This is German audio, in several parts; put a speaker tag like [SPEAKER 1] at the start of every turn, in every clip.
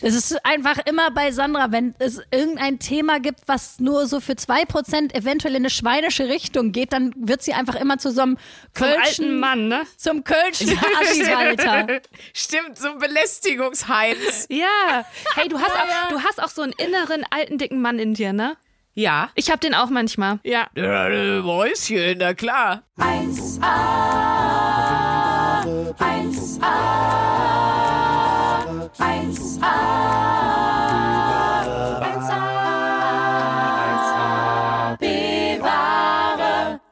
[SPEAKER 1] Es ist einfach immer bei Sandra, wenn es irgendein Thema gibt, was nur so für zwei Prozent eventuell in eine schweinische Richtung geht, dann wird sie einfach immer zu so einem
[SPEAKER 2] alten
[SPEAKER 1] Kölschen,
[SPEAKER 2] Mann, ne?
[SPEAKER 1] zum Kölschen Assi-Walter.
[SPEAKER 3] Stimmt, so ein Belästigungsheinz.
[SPEAKER 2] Ja. Hey, du hast, auch, du hast auch so einen inneren alten dicken Mann in dir, ne?
[SPEAKER 3] Ja.
[SPEAKER 2] Ich hab den auch manchmal.
[SPEAKER 3] Ja. Mäuschen, na klar.
[SPEAKER 4] 1a, 1a, 1a,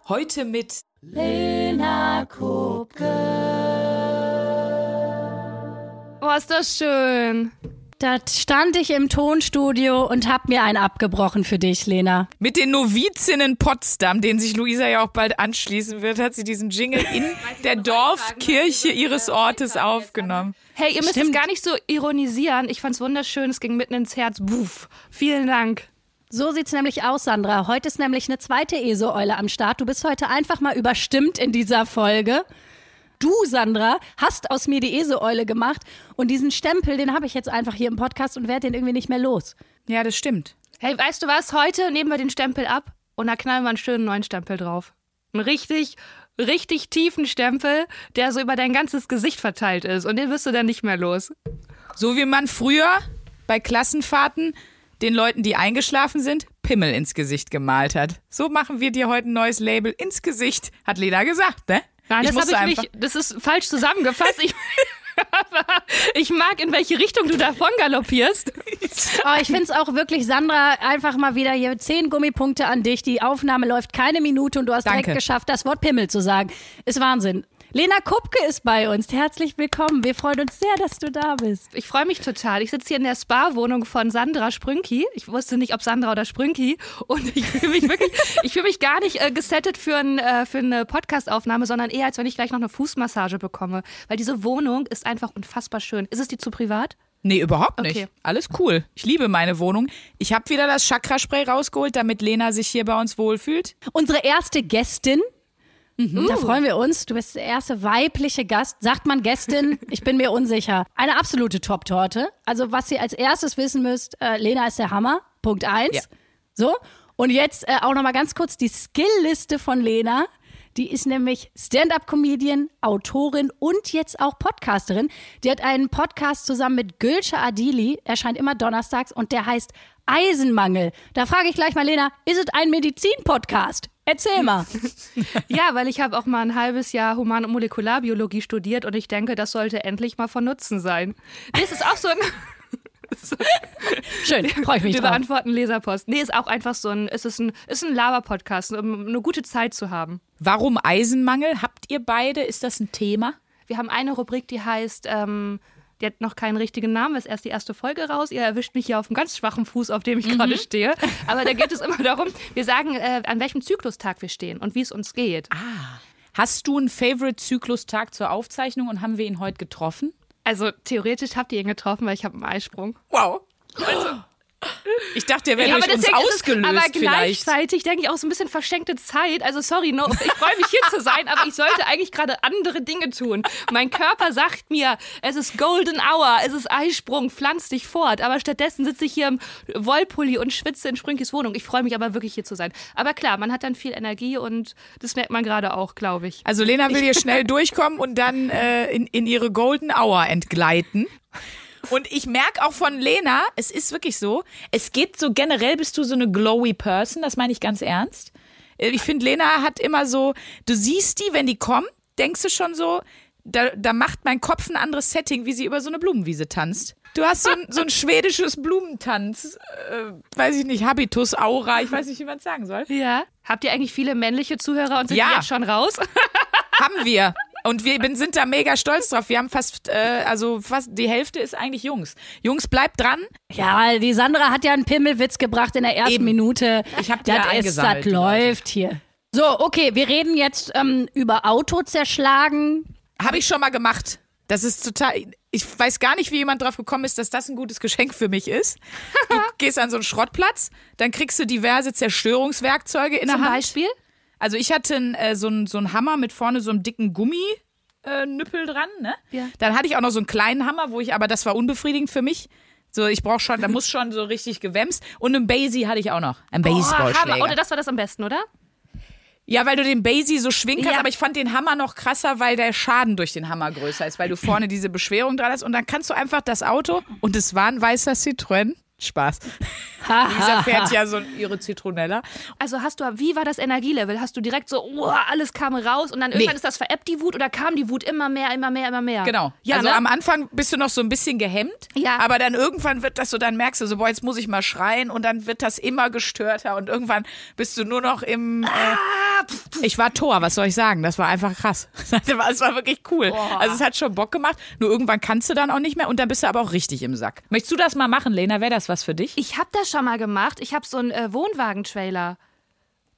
[SPEAKER 3] Heute mit
[SPEAKER 4] Lena Kupke.
[SPEAKER 2] Oh, ist das schön.
[SPEAKER 1] Da stand ich im Tonstudio und hab mir einen abgebrochen für dich, Lena.
[SPEAKER 3] Mit den Novizinnen Potsdam, denen sich Luisa ja auch bald anschließen wird, hat sie diesen Jingle in der Dorfkirche ihres Ortes aufgenommen.
[SPEAKER 2] Hey, ihr müsst
[SPEAKER 1] Stimmt.
[SPEAKER 2] es gar nicht so ironisieren. Ich fand's wunderschön. Es ging mitten ins Herz. Buff. Vielen Dank.
[SPEAKER 1] So sieht's nämlich aus, Sandra. Heute ist nämlich eine zweite ESO-Eule am Start. Du bist heute einfach mal überstimmt in dieser Folge. Du, Sandra, hast aus mir die ESO-Eule gemacht und diesen Stempel, den habe ich jetzt einfach hier im Podcast und werde den irgendwie nicht mehr los.
[SPEAKER 3] Ja, das stimmt.
[SPEAKER 2] Hey, weißt du was? Heute nehmen wir den Stempel ab und da knallen wir einen schönen neuen Stempel drauf. Einen richtig, richtig tiefen Stempel, der so über dein ganzes Gesicht verteilt ist und den wirst du dann nicht mehr los.
[SPEAKER 3] So wie man früher bei Klassenfahrten den Leuten, die eingeschlafen sind, Pimmel ins Gesicht gemalt hat. So machen wir dir heute ein neues Label ins Gesicht, hat Lena gesagt, ne?
[SPEAKER 2] Nein, das
[SPEAKER 3] musste
[SPEAKER 2] habe ich
[SPEAKER 3] einfach-
[SPEAKER 2] nicht. Das ist falsch zusammengefasst. Ich, ich mag, in welche Richtung du davon galoppierst.
[SPEAKER 1] Aber ich finde es auch wirklich, Sandra, einfach mal wieder hier zehn Gummipunkte an dich. Die Aufnahme läuft keine Minute und du hast
[SPEAKER 3] Danke.
[SPEAKER 1] direkt geschafft, das Wort Pimmel zu sagen. Ist Wahnsinn. Lena Kupke ist bei uns. Herzlich willkommen. Wir freuen uns sehr, dass du da bist.
[SPEAKER 2] Ich freue mich total. Ich sitze hier in der Spa-Wohnung von Sandra Sprünki. Ich wusste nicht, ob Sandra oder Sprünki. Und ich fühle mich wirklich, ich fühle mich gar nicht äh, gesettet für, ein, äh, für eine Podcast-Aufnahme, sondern eher, als wenn ich gleich noch eine Fußmassage bekomme. Weil diese Wohnung ist einfach unfassbar schön. Ist es die zu privat?
[SPEAKER 3] Nee, überhaupt nicht.
[SPEAKER 2] Okay.
[SPEAKER 3] Alles cool. Ich liebe meine Wohnung. Ich habe wieder das Chakraspray rausgeholt, damit Lena sich hier bei uns wohlfühlt.
[SPEAKER 1] Unsere erste Gästin. Da freuen wir uns. Du bist der erste weibliche Gast. Sagt man Gästin? Ich bin mir unsicher. Eine absolute Top-Torte. Also, was ihr als erstes wissen müsst, äh, Lena ist der Hammer. Punkt eins.
[SPEAKER 3] Ja.
[SPEAKER 1] So. Und jetzt äh, auch nochmal ganz kurz die Skill-Liste von Lena. Die ist nämlich Stand-up-Comedian, Autorin und jetzt auch Podcasterin. Die hat einen Podcast zusammen mit Gülce Adili, erscheint immer donnerstags und der heißt Eisenmangel. Da frage ich gleich mal Lena, ist es ein Medizin-Podcast? Erzähl mal.
[SPEAKER 2] Ja, weil ich habe auch mal ein halbes Jahr Human- und Molekularbiologie studiert und ich denke, das sollte endlich mal von Nutzen sein. Nee, es ist auch so ein.
[SPEAKER 1] Schön, freue ich mich
[SPEAKER 2] Wir
[SPEAKER 1] drauf.
[SPEAKER 2] beantworten Leserpost. Nee, ist auch einfach so ein, es ist ein, ist ein Laber-Podcast, um eine gute Zeit zu haben.
[SPEAKER 3] Warum Eisenmangel? Habt ihr beide? Ist das ein Thema?
[SPEAKER 2] Wir haben eine Rubrik, die heißt, ähm, die hat noch keinen richtigen Namen, ist erst die erste Folge raus. Ihr erwischt mich hier auf einem ganz schwachen Fuß, auf dem ich gerade stehe. Aber da geht es immer darum, wir sagen, äh, an welchem Zyklustag wir stehen und wie es uns geht.
[SPEAKER 3] Hast du einen Favorite-Zyklustag zur Aufzeichnung und haben wir ihn heute getroffen?
[SPEAKER 2] Also theoretisch habt ihr ihn getroffen, weil ich habe einen Eisprung.
[SPEAKER 3] Wow. Ich dachte, der wäre
[SPEAKER 2] Ja,
[SPEAKER 3] durch uns
[SPEAKER 2] ist es-
[SPEAKER 3] ausgelöst
[SPEAKER 2] aber
[SPEAKER 3] vielleicht.
[SPEAKER 2] gleichzeitig denke ich auch so ein bisschen verschenkte Zeit. Also sorry, no, ich freue mich hier zu sein, aber ich sollte eigentlich gerade andere Dinge tun. Mein Körper sagt mir, es ist Golden Hour, es ist Eisprung, pflanz dich fort. Aber stattdessen sitze ich hier im Wollpulli und schwitze in Sprünkis Wohnung. Ich freue mich aber wirklich hier zu sein. Aber klar, man hat dann viel Energie und das merkt man gerade auch, glaube ich.
[SPEAKER 3] Also Lena will hier schnell durchkommen und dann äh, in, in ihre Golden Hour entgleiten. Und ich merke auch von Lena, es ist wirklich so, es geht so generell, bist du so eine glowy Person, das meine ich ganz ernst. Äh, Ich finde, Lena hat immer so, du siehst die, wenn die kommen, denkst du schon so, da, da macht mein Kopf ein anderes Setting, wie sie über so eine Blumenwiese tanzt. Du hast so ein, so ein schwedisches Blumentanz, äh, weiß ich nicht, Habitus, Aura, ich weiß nicht, wie man es sagen soll.
[SPEAKER 2] Ja. Habt ihr eigentlich viele männliche Zuhörer und sind
[SPEAKER 3] Ja.
[SPEAKER 2] jetzt schon raus?
[SPEAKER 3] Haben wir. Und wir sind da mega stolz drauf. Wir haben fast, äh, also fast die Hälfte ist eigentlich Jungs. Jungs, bleibt dran.
[SPEAKER 1] Ja, die Sandra hat ja einen Pimmelwitz gebracht in der ersten
[SPEAKER 3] Eben.
[SPEAKER 1] Minute.
[SPEAKER 3] Ich hab die
[SPEAKER 1] das
[SPEAKER 3] eingesammelt,
[SPEAKER 1] Das läuft hier. So, okay, wir reden jetzt ähm, über Auto zerschlagen.
[SPEAKER 3] Habe ich schon mal gemacht. Das ist total. Ich weiß gar nicht, wie jemand drauf gekommen ist, dass das ein gutes Geschenk für mich ist. Du gehst an so einen Schrottplatz, dann kriegst du diverse Zerstörungswerkzeuge in
[SPEAKER 2] Zum
[SPEAKER 3] der Hand.
[SPEAKER 2] Beispiel?
[SPEAKER 3] Also ich hatte äh, so einen so Hammer mit vorne so einem dicken Gummi. Äh, Nüppel dran, ne?
[SPEAKER 2] Ja.
[SPEAKER 3] Dann hatte ich auch noch so einen kleinen Hammer, wo ich, aber das war unbefriedigend für mich. So, ich brauche schon, da muss schon so richtig gewämst. Und einen Basie hatte ich auch noch. Ein
[SPEAKER 2] Oh.
[SPEAKER 3] Baseballschläger.
[SPEAKER 2] Oder das war das am besten, oder?
[SPEAKER 3] ja, weil du den Basie so schwingen kannst,
[SPEAKER 2] Ja.
[SPEAKER 3] aber ich fand den Hammer noch krasser, weil der Schaden durch den Hammer größer ist, weil du vorne diese Beschwerung dran hast und dann kannst du einfach das Auto, und es war ein weißer Citroën, Spaß. Lisa fährt ja so ihre Zitronella.
[SPEAKER 2] Also hast du, wie war das Energielevel? Hast du direkt so, oh, alles kam raus und dann irgendwann ist das veräppt, die Wut, oder kam die Wut immer mehr, immer mehr, immer mehr?
[SPEAKER 3] Genau.
[SPEAKER 2] Ja,
[SPEAKER 3] also
[SPEAKER 2] ne?
[SPEAKER 3] am Anfang bist du noch so ein bisschen gehemmt,
[SPEAKER 2] Ja.
[SPEAKER 3] aber dann irgendwann wird das so, dann merkst du so, boah, jetzt muss ich mal schreien und dann wird das immer gestörter und irgendwann bist du nur noch im. Äh, ich war Tor, was soll ich sagen? Das war einfach krass. Das war, wirklich cool. Also es hat schon Bock gemacht. Nur irgendwann kannst du dann auch nicht mehr und dann bist du aber auch richtig im Sack. Möchtest du das mal machen, Lena? Wäre das was für dich?
[SPEAKER 2] Ich habe das schon mal gemacht. Ich habe so einen äh, Wohnwagen-Trailer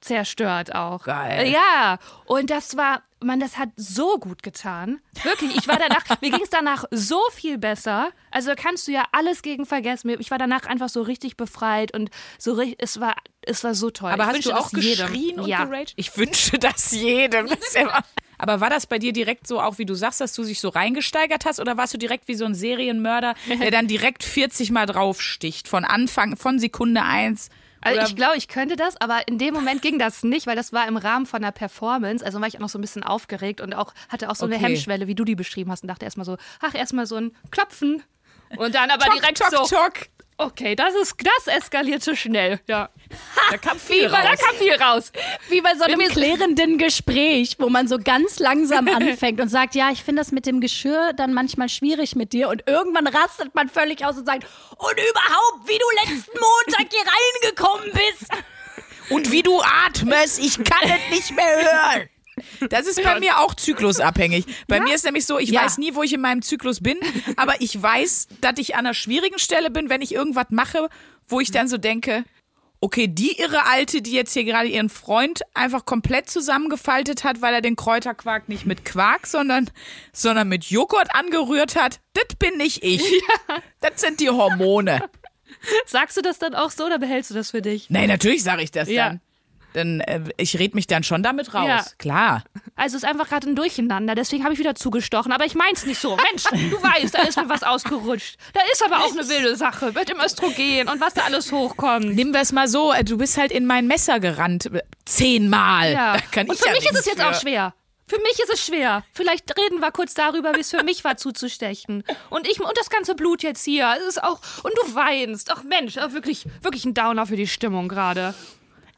[SPEAKER 2] zerstört auch.
[SPEAKER 3] Geil.
[SPEAKER 2] Ja, und das war, man, das hat so gut getan. Wirklich, ich war danach, mir ging es danach so viel besser. Also kannst du ja alles gegen vergessen. Ich war danach einfach so richtig befreit und so richtig, es war, es war so toll.
[SPEAKER 3] Aber
[SPEAKER 2] ich
[SPEAKER 3] hast du auch
[SPEAKER 2] das jedem.
[SPEAKER 3] geschrien und
[SPEAKER 2] ja.
[SPEAKER 3] geraged? Ich wünsche das jedem. Das ist ja- Aber war das bei dir direkt so, auch wie du sagst, dass du dich so reingesteigert hast? Oder warst du direkt wie so ein Serienmörder, der dann direkt 40 Mal draufsticht? Von Anfang, von Sekunde eins?
[SPEAKER 2] Also
[SPEAKER 3] Oder-
[SPEAKER 2] ich glaube, ich könnte das, aber in dem Moment ging das nicht, weil das war im Rahmen von einer Performance. Also war ich auch noch so ein bisschen aufgeregt und auch hatte auch so eine
[SPEAKER 3] Okay.
[SPEAKER 2] Hemmschwelle, wie du die beschrieben hast und dachte erstmal so, ach, erstmal so ein Klopfen. Und dann aber
[SPEAKER 3] Tok,
[SPEAKER 2] direkt
[SPEAKER 3] tok,
[SPEAKER 2] so,
[SPEAKER 3] tok.
[SPEAKER 2] Okay, das ist, das eskalierte schnell. Ja.
[SPEAKER 3] Da kam viel
[SPEAKER 2] Da
[SPEAKER 3] raus.
[SPEAKER 2] kam viel raus.
[SPEAKER 1] Wie bei so einem klärenden Gespräch, wo man so ganz langsam anfängt und sagt, ja, ich finde das mit dem Geschirr dann manchmal schwierig mit dir und irgendwann rastet man völlig aus und sagt, und überhaupt, wie du letzten Montag hier reingekommen bist.
[SPEAKER 3] Und wie du atmest, ich kann es nicht mehr hören. Das ist bei mir auch zyklusabhängig. Bei mir ist nämlich so, ich
[SPEAKER 1] Ja.
[SPEAKER 3] weiß nie, wo ich in meinem Zyklus bin, aber ich weiß, dass ich an einer schwierigen Stelle bin, wenn ich irgendwas mache, wo ich dann so denke, okay, die irre Alte, die jetzt hier gerade ihren Freund einfach komplett zusammengefaltet hat, weil er den Kräuterquark nicht mit Quark, sondern, sondern mit Joghurt angerührt hat, das bin nicht ich. Das sind die Hormone.
[SPEAKER 2] Sagst du das dann auch so oder behältst du das für dich?
[SPEAKER 3] Nee, natürlich sage ich das
[SPEAKER 2] Ja.
[SPEAKER 3] dann. Denn äh, ich red mich dann schon damit raus.
[SPEAKER 2] Ja.
[SPEAKER 3] Klar.
[SPEAKER 2] Also es ist einfach gerade ein Durcheinander, deswegen habe ich wieder zugestochen. Aber ich mein's nicht so. Mensch, du weißt, da ist mir was ausgerutscht. Da ist aber auch eine wilde Sache mit dem Östrogen und was da alles hochkommt.
[SPEAKER 3] Nehmen wir es mal so, äh, du bist halt in mein Messer gerannt. äh, Zehnmal.
[SPEAKER 2] Ja. Und für
[SPEAKER 3] ja
[SPEAKER 2] mich ist es jetzt
[SPEAKER 3] für.
[SPEAKER 2] auch schwer. Für mich ist es schwer. Vielleicht reden wir kurz darüber, wie es für mich war zuzustechen. Und ich und das ganze Blut jetzt hier, es ist auch und du weinst. Ach Mensch, wirklich wirklich ein Downer für die Stimmung gerade.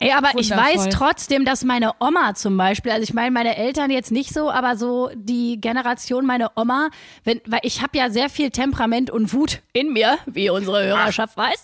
[SPEAKER 1] Ey, aber ich
[SPEAKER 2] Wundervoll.
[SPEAKER 1] weiß trotzdem, dass meine Oma zum Beispiel, also ich meine meine Eltern jetzt nicht so, aber so die Generation meine Oma, wenn, weil ich habe ja sehr viel Temperament und Wut in mir, wie unsere Hörerschaft weiß.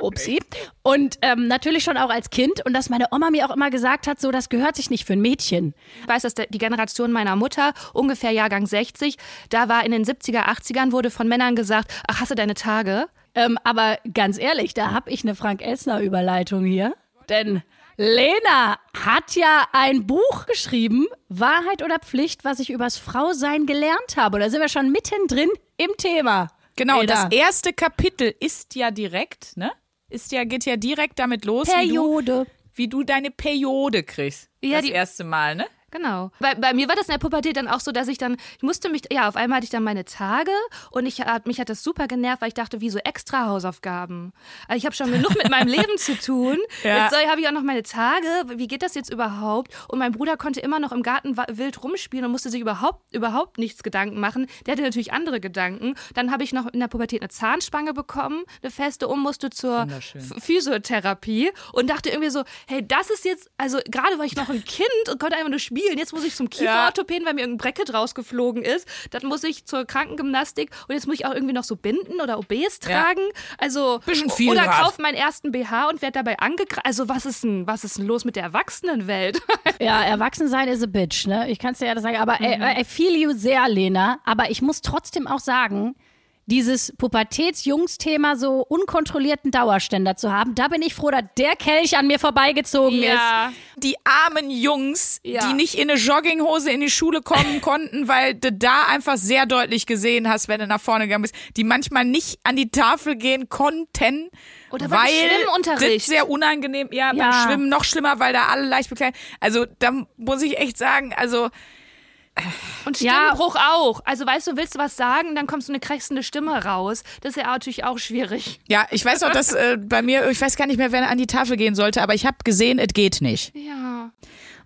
[SPEAKER 1] Upsi. Und ähm, natürlich schon auch als Kind und dass meine Oma mir auch immer gesagt hat, so das gehört sich nicht für ein Mädchen.
[SPEAKER 2] Ich weiß, dass die Generation meiner Mutter, ungefähr Jahrgang 60, da war in den 70er, 80ern, wurde von Männern gesagt, ach, hast du deine Tage?
[SPEAKER 1] Ähm, aber ganz ehrlich, da habe ich eine Frank Elsner Überleitung hier. Denn Lena hat ja ein Buch geschrieben, Wahrheit oder Pflicht, was ich übers Frausein gelernt habe. Und da sind wir schon mittendrin im Thema.
[SPEAKER 3] Genau, und
[SPEAKER 1] Lena.
[SPEAKER 3] das erste Kapitel ist ja direkt, ne? Ist ja, geht ja direkt damit los,
[SPEAKER 1] Periode.
[SPEAKER 3] Wie, du, wie du deine Periode kriegst.
[SPEAKER 2] Ja,
[SPEAKER 3] das
[SPEAKER 2] die-
[SPEAKER 3] erste Mal, ne?
[SPEAKER 2] Genau. Bei, bei mir war das in der Pubertät dann auch so, dass ich dann, ich musste mich, ja, auf einmal hatte ich dann meine Tage und ich, mich hat das super genervt, weil ich dachte, wie so extra Hausaufgaben. Also ich habe schon genug mit meinem Leben zu tun.
[SPEAKER 3] Ja.
[SPEAKER 2] Jetzt habe ich auch noch meine Tage. Wie geht das jetzt überhaupt? Und mein Bruder konnte immer noch im Garten wild rumspielen und musste sich überhaupt, überhaupt nichts Gedanken machen. Der hatte natürlich andere Gedanken. Dann habe ich noch in der Pubertät eine Zahnspange bekommen, eine feste, und musste zur Physiotherapie und dachte irgendwie so, hey, das ist jetzt, also gerade war ich noch ein Kind und konnte einfach nur spielen, jetzt muss ich zum Kieferorthopäden, weil mir irgendein Bracket rausgeflogen ist, dann muss ich zur Krankengymnastik und jetzt muss ich auch irgendwie noch so Binden oder OBs
[SPEAKER 3] Ja.
[SPEAKER 2] tragen, also
[SPEAKER 3] Bisschen viel
[SPEAKER 2] oder
[SPEAKER 3] grad.
[SPEAKER 2] kauf meinen ersten BH und werde dabei angegriffen, also was ist denn, was ist denn los mit der Erwachsenenwelt?
[SPEAKER 1] Ja, Erwachsensein is a bitch, ne? Ich kann es dir ja das sagen. Aber äh, I feel you sehr, Lena. Aber ich muss trotzdem auch sagen, dieses Pubertäts-Jungs-Thema so unkontrollierten Dauerständer zu haben, da bin ich froh, dass der Kelch an mir vorbeigezogen ist.
[SPEAKER 3] Die armen Jungs,
[SPEAKER 2] Ja.
[SPEAKER 3] die nicht in eine Jogginghose in die Schule kommen konnten, weil du da einfach sehr deutlich gesehen hast, wenn du nach vorne gegangen bist, die manchmal nicht an die Tafel gehen konnten.
[SPEAKER 2] Oder beim
[SPEAKER 3] weil
[SPEAKER 2] Schwimmunterricht.
[SPEAKER 3] das sehr unangenehm, ja, beim
[SPEAKER 1] Ja.
[SPEAKER 3] Schwimmen noch schlimmer, weil da alle leicht bekleidet. Also da muss ich echt sagen, also
[SPEAKER 2] Und
[SPEAKER 1] Ja.
[SPEAKER 2] Stimmbruch auch. Also weißt du, willst du was sagen, dann kommt so eine krächzende Stimme raus. Das ist ja natürlich auch schwierig.
[SPEAKER 3] Ja, ich weiß noch, dass äh, bei mir, ich weiß gar nicht mehr, wer an die Tafel gehen sollte, aber ich habe gesehen, es geht nicht.
[SPEAKER 2] Ja.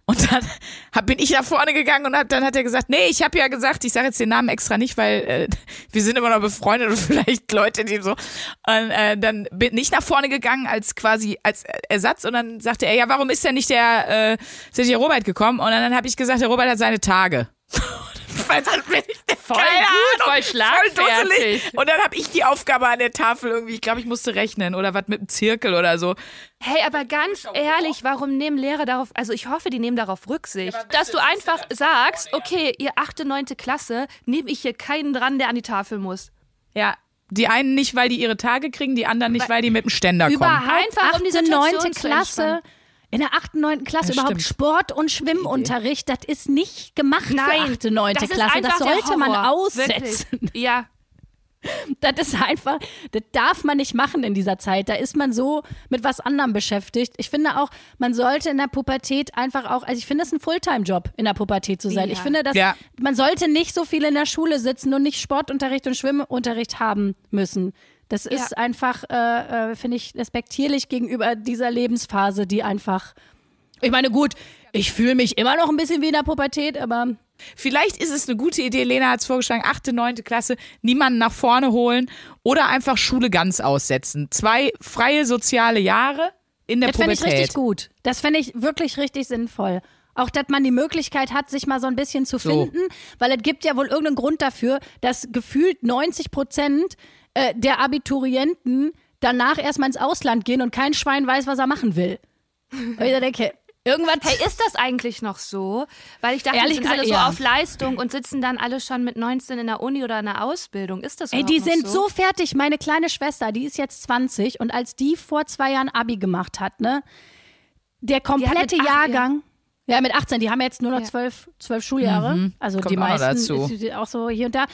[SPEAKER 3] Und dann hab, bin ich nach vorne gegangen und hab, dann hat er gesagt, nee, ich habe ja gesagt, ich sage jetzt den Namen extra nicht, weil äh, wir sind immer noch befreundet und vielleicht Leute, die so. Und äh, dann bin ich nach vorne gegangen als quasi als Ersatz und dann sagte er, ja, warum ist denn nicht der, äh, ist nicht der Robert gekommen? Und dann, dann habe ich gesagt, der Robert hat seine Tage. Weil bin ich
[SPEAKER 2] Voll
[SPEAKER 3] keine
[SPEAKER 2] gut,
[SPEAKER 3] Ahnung,
[SPEAKER 2] voll schlagfertig.
[SPEAKER 3] dusselig. Und dann habe ich die Aufgabe an der Tafel irgendwie, ich glaube, ich musste rechnen oder was mit dem Zirkel oder so.
[SPEAKER 2] Hey, aber ganz ehrlich, warum nehmen Lehrer darauf, also ich hoffe, die nehmen darauf Rücksicht, dass du einfach sagst, okay, ihr achte, neunte Klasse, nehme ich hier keinen dran, der an die Tafel muss.
[SPEAKER 3] Ja. Die einen nicht, weil die ihre Tage kriegen, die anderen nicht, weil die mit dem Ständer kommen.
[SPEAKER 1] Überhaupt
[SPEAKER 2] Einfach, um die
[SPEAKER 1] 8.,
[SPEAKER 2] Situation
[SPEAKER 1] 9.
[SPEAKER 2] zu
[SPEAKER 1] Klasse. In der 8., 9. Klasse
[SPEAKER 3] Ja,
[SPEAKER 1] überhaupt
[SPEAKER 3] stimmt.
[SPEAKER 1] Sport- und Schwimmunterricht, das ist nicht gemacht
[SPEAKER 2] Nein,
[SPEAKER 1] für 8., 9.
[SPEAKER 2] das ist
[SPEAKER 1] Klasse. Das sollte man aussetzen.
[SPEAKER 2] Wirklich. Ja,
[SPEAKER 1] Das ist einfach, das darf man nicht machen in dieser Zeit. Da ist man so mit was anderem beschäftigt. Ich finde auch, man sollte in der Pubertät einfach auch, also ich finde es ein Fulltime-Job, in der Pubertät zu sein.
[SPEAKER 2] Ja.
[SPEAKER 1] Ich finde, dass
[SPEAKER 3] Ja.
[SPEAKER 1] man sollte nicht so viel in der Schule sitzen und nicht Sportunterricht und Schwimmunterricht haben müssen. Das ist einfach, äh, äh, finde ich, respektierlich gegenüber dieser Lebensphase, die einfach. Ich meine, gut, ich fühle mich immer noch ein bisschen wie in der Pubertät, aber
[SPEAKER 3] Vielleicht ist es eine gute Idee, Lena hat es vorgeschlagen, achte, neunte Klasse, niemanden nach vorne holen oder einfach Schule ganz aussetzen. Zwei freie soziale Jahre in der
[SPEAKER 1] Das fände ich
[SPEAKER 3] Pubertät.
[SPEAKER 1] richtig gut. Das fände ich wirklich richtig sinnvoll. Auch, dass man die Möglichkeit hat, sich mal so ein bisschen zu
[SPEAKER 3] So.
[SPEAKER 1] finden, weil es gibt ja wohl irgendeinen Grund dafür, dass gefühlt 90 Prozent äh, der Abiturienten danach erstmal ins Ausland gehen und kein Schwein weiß, was er machen will. Und ich denke, irgendwas.
[SPEAKER 2] Hey, ist das eigentlich noch so? Weil ich dachte,
[SPEAKER 1] Ehrlich
[SPEAKER 2] die sind
[SPEAKER 1] gesagt,
[SPEAKER 2] alle so
[SPEAKER 1] ja.
[SPEAKER 2] auf Leistung und sitzen dann alle schon mit 19 in der Uni oder in der Ausbildung. Ist das
[SPEAKER 1] Ey, die
[SPEAKER 2] noch
[SPEAKER 1] sind
[SPEAKER 2] so?
[SPEAKER 1] so fertig. Meine kleine Schwester, die ist jetzt 20 und als die vor zwei Jahren Abi gemacht hat, ne, der komplette
[SPEAKER 2] acht,
[SPEAKER 1] Jahrgang, ja. mit 18, die haben jetzt nur noch
[SPEAKER 2] Ja.
[SPEAKER 1] zwölf, zwölf Schuljahre, also
[SPEAKER 3] Kommt
[SPEAKER 1] die
[SPEAKER 3] auch
[SPEAKER 1] meisten
[SPEAKER 3] dazu.
[SPEAKER 1] ist auch so hier und da.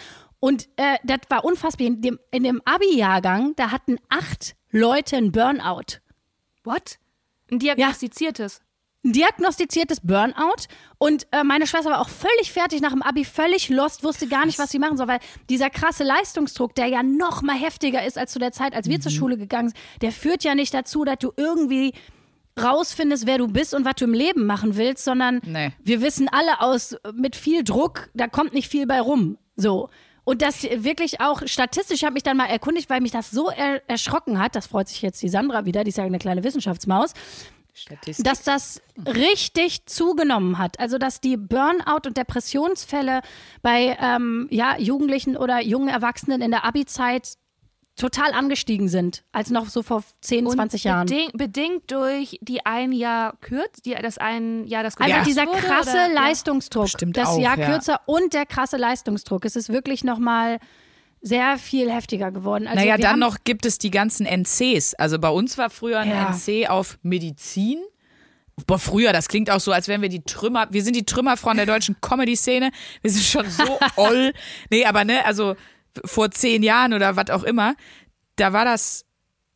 [SPEAKER 1] Und äh, das war unfassbar. In dem, in dem Abi-Jahrgang, da hatten acht Leute einen Burnout.
[SPEAKER 2] What? Ein diagnostiziertes.
[SPEAKER 1] ein diagnostiziertes Burnout und äh, meine Schwester war auch völlig fertig nach dem Abi, völlig lost, wusste gar nicht, was sie machen soll, weil dieser krasse Leistungsdruck, der ja noch mal heftiger ist als zu der Zeit, als wir
[SPEAKER 3] Mhm.
[SPEAKER 1] zur Schule gegangen sind, der führt ja nicht dazu, dass du irgendwie rausfindest, wer du bist und was du im Leben machen willst, sondern
[SPEAKER 3] Nee.
[SPEAKER 1] wir wissen alle aus, mit viel Druck, da kommt nicht viel bei rum. So. Und das wirklich auch statistisch, ich habe mich dann mal erkundigt, weil mich das so er erschrocken hat, das freut sich jetzt die Sandra wieder, die ist ja eine kleine Wissenschaftsmaus,
[SPEAKER 3] Statistik.
[SPEAKER 1] dass das richtig zugenommen hat. Also dass die Burnout- und Depressionsfälle bei ähm, ja, Jugendlichen oder jungen Erwachsenen in der Abi-Zeit total angestiegen sind, als noch so vor 10, 20 Jahren.
[SPEAKER 2] Beding, bedingt durch die ein Jahr kürz, die, das ein Jahr das
[SPEAKER 1] Einfach
[SPEAKER 2] gekürzt
[SPEAKER 1] dieser krasse
[SPEAKER 2] oder? Ja.
[SPEAKER 1] Leistungsdruck.
[SPEAKER 3] Bestimmt
[SPEAKER 1] das
[SPEAKER 3] auch,
[SPEAKER 1] Jahr
[SPEAKER 3] ja.
[SPEAKER 1] kürzer und der krasse Leistungsdruck. Es ist wirklich nochmal sehr viel heftiger geworden. Also
[SPEAKER 3] naja, dann noch gibt es die ganzen NCs. Also bei uns war früher ein
[SPEAKER 1] Ja.
[SPEAKER 3] NC auf Medizin. Boah, früher, das klingt auch so, als wären wir die Trümmer, wir sind die Trümmerfrauen der deutschen Comedy-Szene. Wir sind schon so oll. Nee, aber ne, also vor zehn Jahren oder was auch immer, da war das,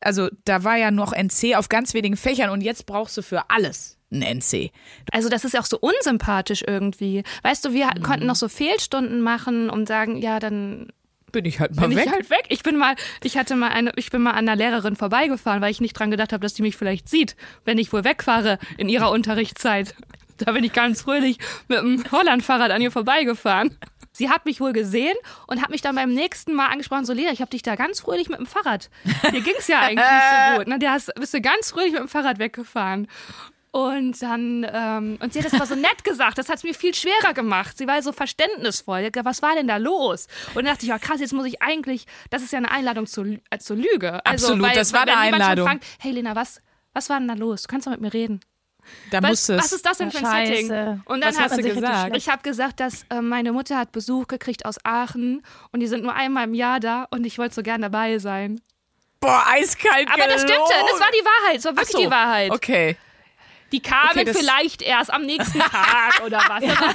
[SPEAKER 3] also da war ja noch NC auf ganz wenigen Fächern und jetzt brauchst du für alles ein NC.
[SPEAKER 2] Also das ist ja auch so unsympathisch irgendwie. Weißt du, wir
[SPEAKER 3] Mhm.
[SPEAKER 2] konnten noch so Fehlstunden machen und sagen, ja, dann
[SPEAKER 3] Bin ich halt mal
[SPEAKER 2] bin
[SPEAKER 3] weg.
[SPEAKER 2] ich halt weg. Ich bin mal, ich hatte mal eine, ich bin mal an einer Lehrerin vorbeigefahren, weil ich nicht dran gedacht habe, dass die mich vielleicht sieht, wenn ich wohl wegfahre in ihrer Unterrichtszeit. Da bin ich ganz fröhlich mit dem Hollandfahrrad an ihr vorbeigefahren. Sie hat mich wohl gesehen und hat mich dann beim nächsten Mal angesprochen, so Lea, ich habe dich da ganz fröhlich mit dem Fahrrad. Dir ging's ja eigentlich nicht so gut. Ne? Hast, bist du ganz fröhlich mit dem Fahrrad weggefahren. Und dann, ähm, und sie hat das aber so nett gesagt, das hat es mir viel schwerer gemacht. Sie war so verständnisvoll. Gesagt, was war denn da los? Und dann dachte ich, ja krass, jetzt muss ich eigentlich, das ist ja eine Einladung zur, äh, zur Lüge. Also,
[SPEAKER 3] Absolut, das war
[SPEAKER 2] wenn
[SPEAKER 3] eine Einladung.
[SPEAKER 2] Fragt, hey Lena, was, was war denn da los? Du kannst doch mit mir reden.
[SPEAKER 3] Da
[SPEAKER 2] Was, was ist das denn für ein
[SPEAKER 1] Scheiße.
[SPEAKER 2] Setting? Und dann
[SPEAKER 3] Was hast du gesagt?
[SPEAKER 2] Ich habe gesagt, dass äh, meine Mutter hat Besuch gekriegt aus Aachen und die sind nur einmal im Jahr da und ich wollte so gern dabei sein.
[SPEAKER 3] Boah, eiskalt
[SPEAKER 2] Aber das stimmte, das war die Wahrheit, das war wirklich
[SPEAKER 3] so,
[SPEAKER 2] die Wahrheit.
[SPEAKER 3] Okay.
[SPEAKER 2] Die kamen
[SPEAKER 3] Okay,
[SPEAKER 2] vielleicht erst am nächsten Tag oder was. Da war,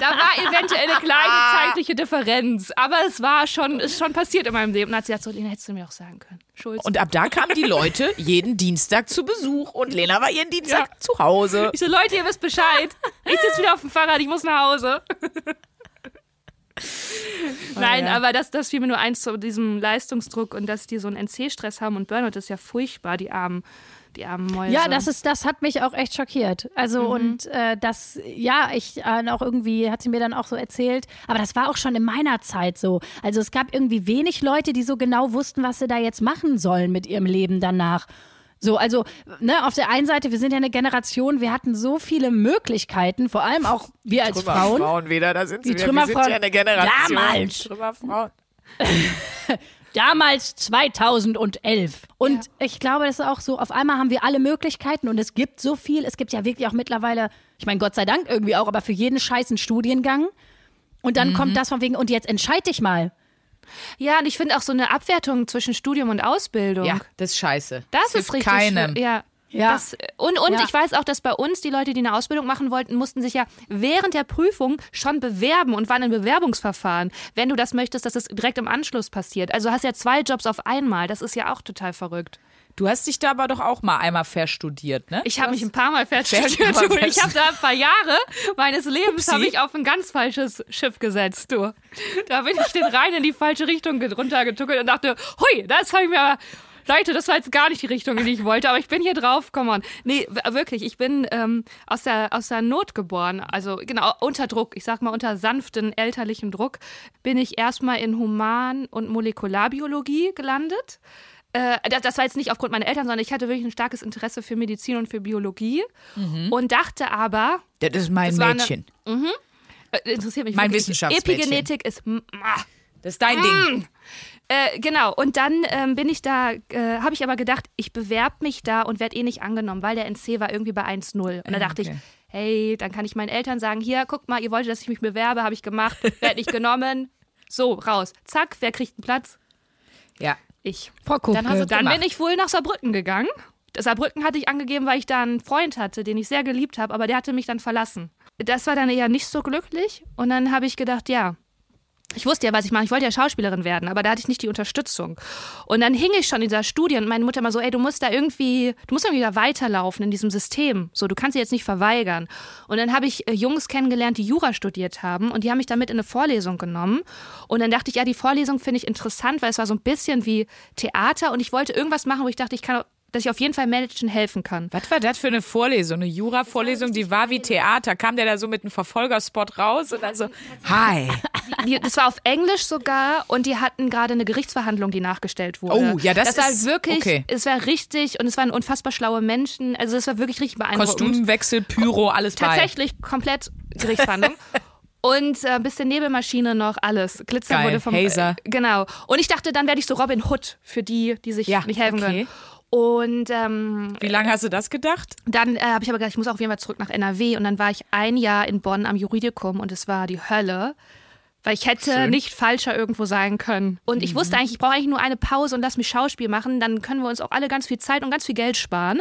[SPEAKER 2] da war eventuell eine kleine zeitliche Differenz. Aber es war schon, ist schon passiert in meinem Leben. Und dann hat sie gesagt, so, Lena, hättest du mir auch sagen können. Schulz.
[SPEAKER 3] Und ab da kamen die Leute jeden Dienstag zu Besuch und Lena war jeden Dienstag zu Hause.
[SPEAKER 2] ich so, Leute, ihr wisst Bescheid. Ich sitze wieder auf dem Fahrrad, ich muss nach Hause. Nein,
[SPEAKER 3] ja.
[SPEAKER 2] aber das, das fiel mir nur eins zu diesem Leistungsdruck und dass die so einen NC-Stress haben und Burnout ist ja furchtbar, die armen, die armen Mäuse.
[SPEAKER 1] Ja, das ist, das hat mich auch echt schockiert. Also und äh, das, ja, ich äh, auch irgendwie hat sie mir dann auch so erzählt. Aber das war auch schon in meiner Zeit so. Also es gab irgendwie wenig Leute, die so genau wussten, was sie da jetzt machen sollen mit ihrem Leben danach. So, also, ne, auf der einen Seite, wir sind ja eine Generation, wir hatten so viele Möglichkeiten, vor allem auch wir als Frauen.
[SPEAKER 3] Frauen wieder, da sind sie
[SPEAKER 1] Die
[SPEAKER 3] wieder. Wir sind
[SPEAKER 1] Trümmerfrauen
[SPEAKER 3] ja eine Generation.
[SPEAKER 1] damals.
[SPEAKER 3] Trümmerfrauen.
[SPEAKER 1] Damals 2011. Und ich glaube, das ist auch so, auf einmal haben wir alle Möglichkeiten und es gibt so viel. Es gibt ja wirklich auch mittlerweile, ich meine, Gott sei Dank irgendwie auch, aber für jeden Scheiß einen Studiengang. Und dann kommt das von wegen, und jetzt entscheid dich mal.
[SPEAKER 2] Ja, und ich finde auch so eine Abwertung zwischen Studium und Ausbildung.
[SPEAKER 3] Ja, das ist scheiße.
[SPEAKER 2] Das,
[SPEAKER 3] hilft
[SPEAKER 2] ist richtig
[SPEAKER 3] keinem.
[SPEAKER 2] Ja.
[SPEAKER 1] Ja.
[SPEAKER 2] Das, und und
[SPEAKER 1] Ja.
[SPEAKER 2] ich weiß auch, dass bei uns die Leute, die eine Ausbildung machen wollten, mussten sich ja während der Prüfung schon bewerben und waren in Bewerbungsverfahren, wenn du das möchtest, dass es direkt im Anschluss passiert. Also hast ja zwei Jobs auf einmal. Das ist ja auch total verrückt.
[SPEAKER 3] Du hast dich da aber doch auch mal einmal verstudiert, ne?
[SPEAKER 2] Ich habe mich ein paar Mal.
[SPEAKER 3] Fest-
[SPEAKER 2] Du, ich habe da ein paar Jahre meines Lebens habe ich auf ein ganz falsches Schiff gesetzt, du. Da bin ich den rein in die falsche Richtung ge- runtergetuckelt und dachte, hui, das habe ich mir aber Leute, das war jetzt gar nicht die Richtung, in die ich wollte, aber ich bin hier drauf, come on. Nee, wirklich, ich bin ähm, aus, der, aus der Not geboren. Also genau, unter Druck, ich sag mal unter sanften elterlichem Druck, bin ich erstmal in Human- und Molekularbiologie gelandet. Äh, das, das war jetzt nicht aufgrund meiner Eltern, sondern ich hatte wirklich ein starkes Interesse für Medizin und für Biologie und dachte aber,
[SPEAKER 3] Das ist mein
[SPEAKER 2] Das war eine-
[SPEAKER 3] Mädchen.
[SPEAKER 2] äh, interessiert mich
[SPEAKER 3] Mein Wissenschaftsmädchen.
[SPEAKER 2] Epigenetik ist mm, ah.
[SPEAKER 3] Das ist dein Ding.
[SPEAKER 2] Äh, genau, und dann ähm, bin ich da, äh, habe ich aber gedacht, ich bewerbe mich da und werde eh nicht angenommen, weil der NC war irgendwie bei 1-0. Und da dachte
[SPEAKER 3] okay.
[SPEAKER 2] ich, hey, dann kann ich meinen Eltern sagen, hier, guck mal, ihr wolltet, dass ich mich bewerbe, habe ich gemacht, werde nicht genommen. So, raus. Zack, wer kriegt einen Platz?
[SPEAKER 3] Ja.
[SPEAKER 2] Ich.
[SPEAKER 1] Frau Kuppke.
[SPEAKER 3] Dann
[SPEAKER 2] Dann bin ich wohl nach Saarbrücken gegangen. Saarbrücken hatte ich angegeben, weil ich da einen Freund hatte, den ich sehr geliebt habe, aber der hatte mich dann verlassen. Das war dann eher nicht so glücklich. Und dann habe ich gedacht, ja, ich wusste ja, was ich mache. Ich wollte ja Schauspielerin werden, aber da hatte ich nicht die Unterstützung. Und dann hing ich schon in dieser Studie und meine Mutter immer so, ey, du musst da irgendwie, du musst irgendwie da weiterlaufen in diesem System. So, du kannst sie jetzt nicht verweigern. Und dann habe ich äh, Jungs kennengelernt, die Jura studiert haben und die haben mich damit in eine Vorlesung genommen. Und dann dachte ich, ja, die Vorlesung finde ich interessant, weil es war so ein bisschen wie Theater und ich wollte irgendwas machen, wo ich dachte, ich kann, dass ich auf jeden Fall Menschen helfen kann.
[SPEAKER 3] Was war das für eine Vorlesung? Eine Jura-Vorlesung, die war wie Theater. Kam der da so mit einem Verfolgerspot raus und dann so, hi.
[SPEAKER 2] Das war auf Englisch sogar und die hatten gerade eine Gerichtsverhandlung, die nachgestellt wurde.
[SPEAKER 3] Oh, ja, das
[SPEAKER 2] das
[SPEAKER 3] ist-
[SPEAKER 2] war wirklich,
[SPEAKER 3] okay.
[SPEAKER 2] es war richtig und es waren unfassbar schlaue Menschen. Also es war wirklich richtig beeindruckend.
[SPEAKER 3] Kostümwechsel, Pyro, alles bei.
[SPEAKER 2] Tatsächlich komplett Gerichtsverhandlung. Und äh, ein bisschen Nebelmaschine noch, alles. Glitzer
[SPEAKER 3] Geil.
[SPEAKER 2] wurde vom.
[SPEAKER 3] Hazer.
[SPEAKER 2] Äh, genau. Und ich dachte, dann werde ich so Robin Hood für die, die sich
[SPEAKER 3] Ja,
[SPEAKER 2] nicht helfen
[SPEAKER 3] okay.
[SPEAKER 2] können. Und ähm,
[SPEAKER 3] Wie lange hast du das gedacht?
[SPEAKER 2] dann äh, habe ich aber gedacht, ich muss auf jeden Fall zurück nach NRW. Und dann war ich ein Jahr in Bonn am Juridikum und es war die Hölle. Weil ich hätte
[SPEAKER 3] Schön.
[SPEAKER 2] nicht falscher irgendwo sein können. Und ich wusste eigentlich, ich brauche eigentlich nur eine Pause und lass mich Schauspiel machen. Dann können wir uns auch alle ganz viel Zeit und ganz viel Geld sparen.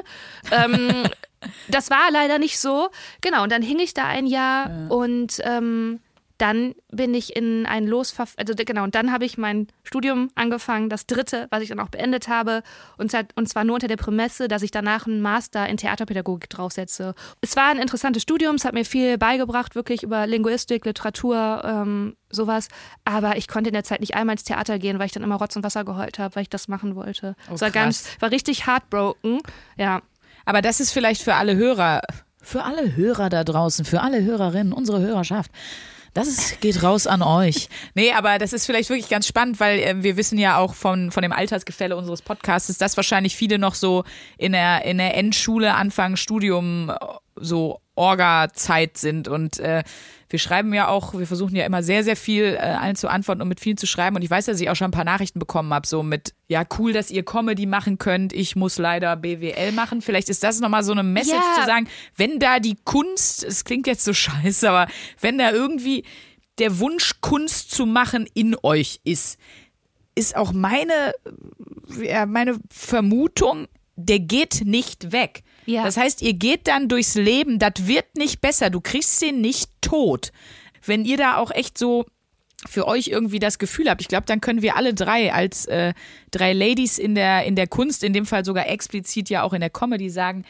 [SPEAKER 2] Ähm, das war leider nicht so. Genau, und dann hing ich da ein Jahr und ähm, dann bin ich in ein Losverf also genau, und dann habe ich mein Studium angefangen, das dritte, was ich dann auch beendet habe, und, zwar- und zwar nur unter der Prämisse, dass ich danach einen Master in Theaterpädagogik draufsetze. Es war ein interessantes Studium, es hat mir viel beigebracht, wirklich über Linguistik, Literatur, ähm, sowas, aber ich konnte in der Zeit nicht einmal ins Theater gehen, weil ich dann immer Rotz und Wasser geheult habe, weil ich das machen wollte. es war
[SPEAKER 3] Oh,
[SPEAKER 2] ganz, war richtig heartbroken, ja.
[SPEAKER 3] Aber das ist vielleicht für alle Hörer, für alle Hörer da draußen, für alle Hörerinnen, unsere Hörerschaft. Das ist, geht raus an euch. Nee, aber das ist vielleicht wirklich ganz spannend, weil äh, wir wissen ja auch von, von dem Altersgefälle unseres Podcasts, dass wahrscheinlich viele noch so in der, in der Endschule, Anfang Studium, äh, so Orga-Zeit sind. Und äh, wir schreiben ja auch, wir versuchen ja immer sehr, sehr viel äh, allen zu antworten und mit vielen zu schreiben. Und ich weiß, dass ich auch schon ein paar Nachrichten bekommen habe, so mit, ja, cool, dass ihr Comedy machen könnt. Ich muss leider BWL machen. Vielleicht ist das nochmal so eine Message
[SPEAKER 2] Ja.
[SPEAKER 3] zu sagen, wenn da die Kunst, es klingt jetzt so scheiße, aber wenn da irgendwie der Wunsch, Kunst zu machen in euch ist, ist auch meine, ja, meine Vermutung, der geht nicht weg.
[SPEAKER 2] Ja.
[SPEAKER 3] Das heißt, ihr geht dann durchs Leben, das wird nicht besser, du kriegst den nicht tot. Wenn ihr da auch echt so für euch irgendwie das Gefühl habt, ich glaube, dann können wir alle drei als äh, drei Ladies in der, in der Kunst, in dem Fall sogar explizit ja auch in der Comedy sagen,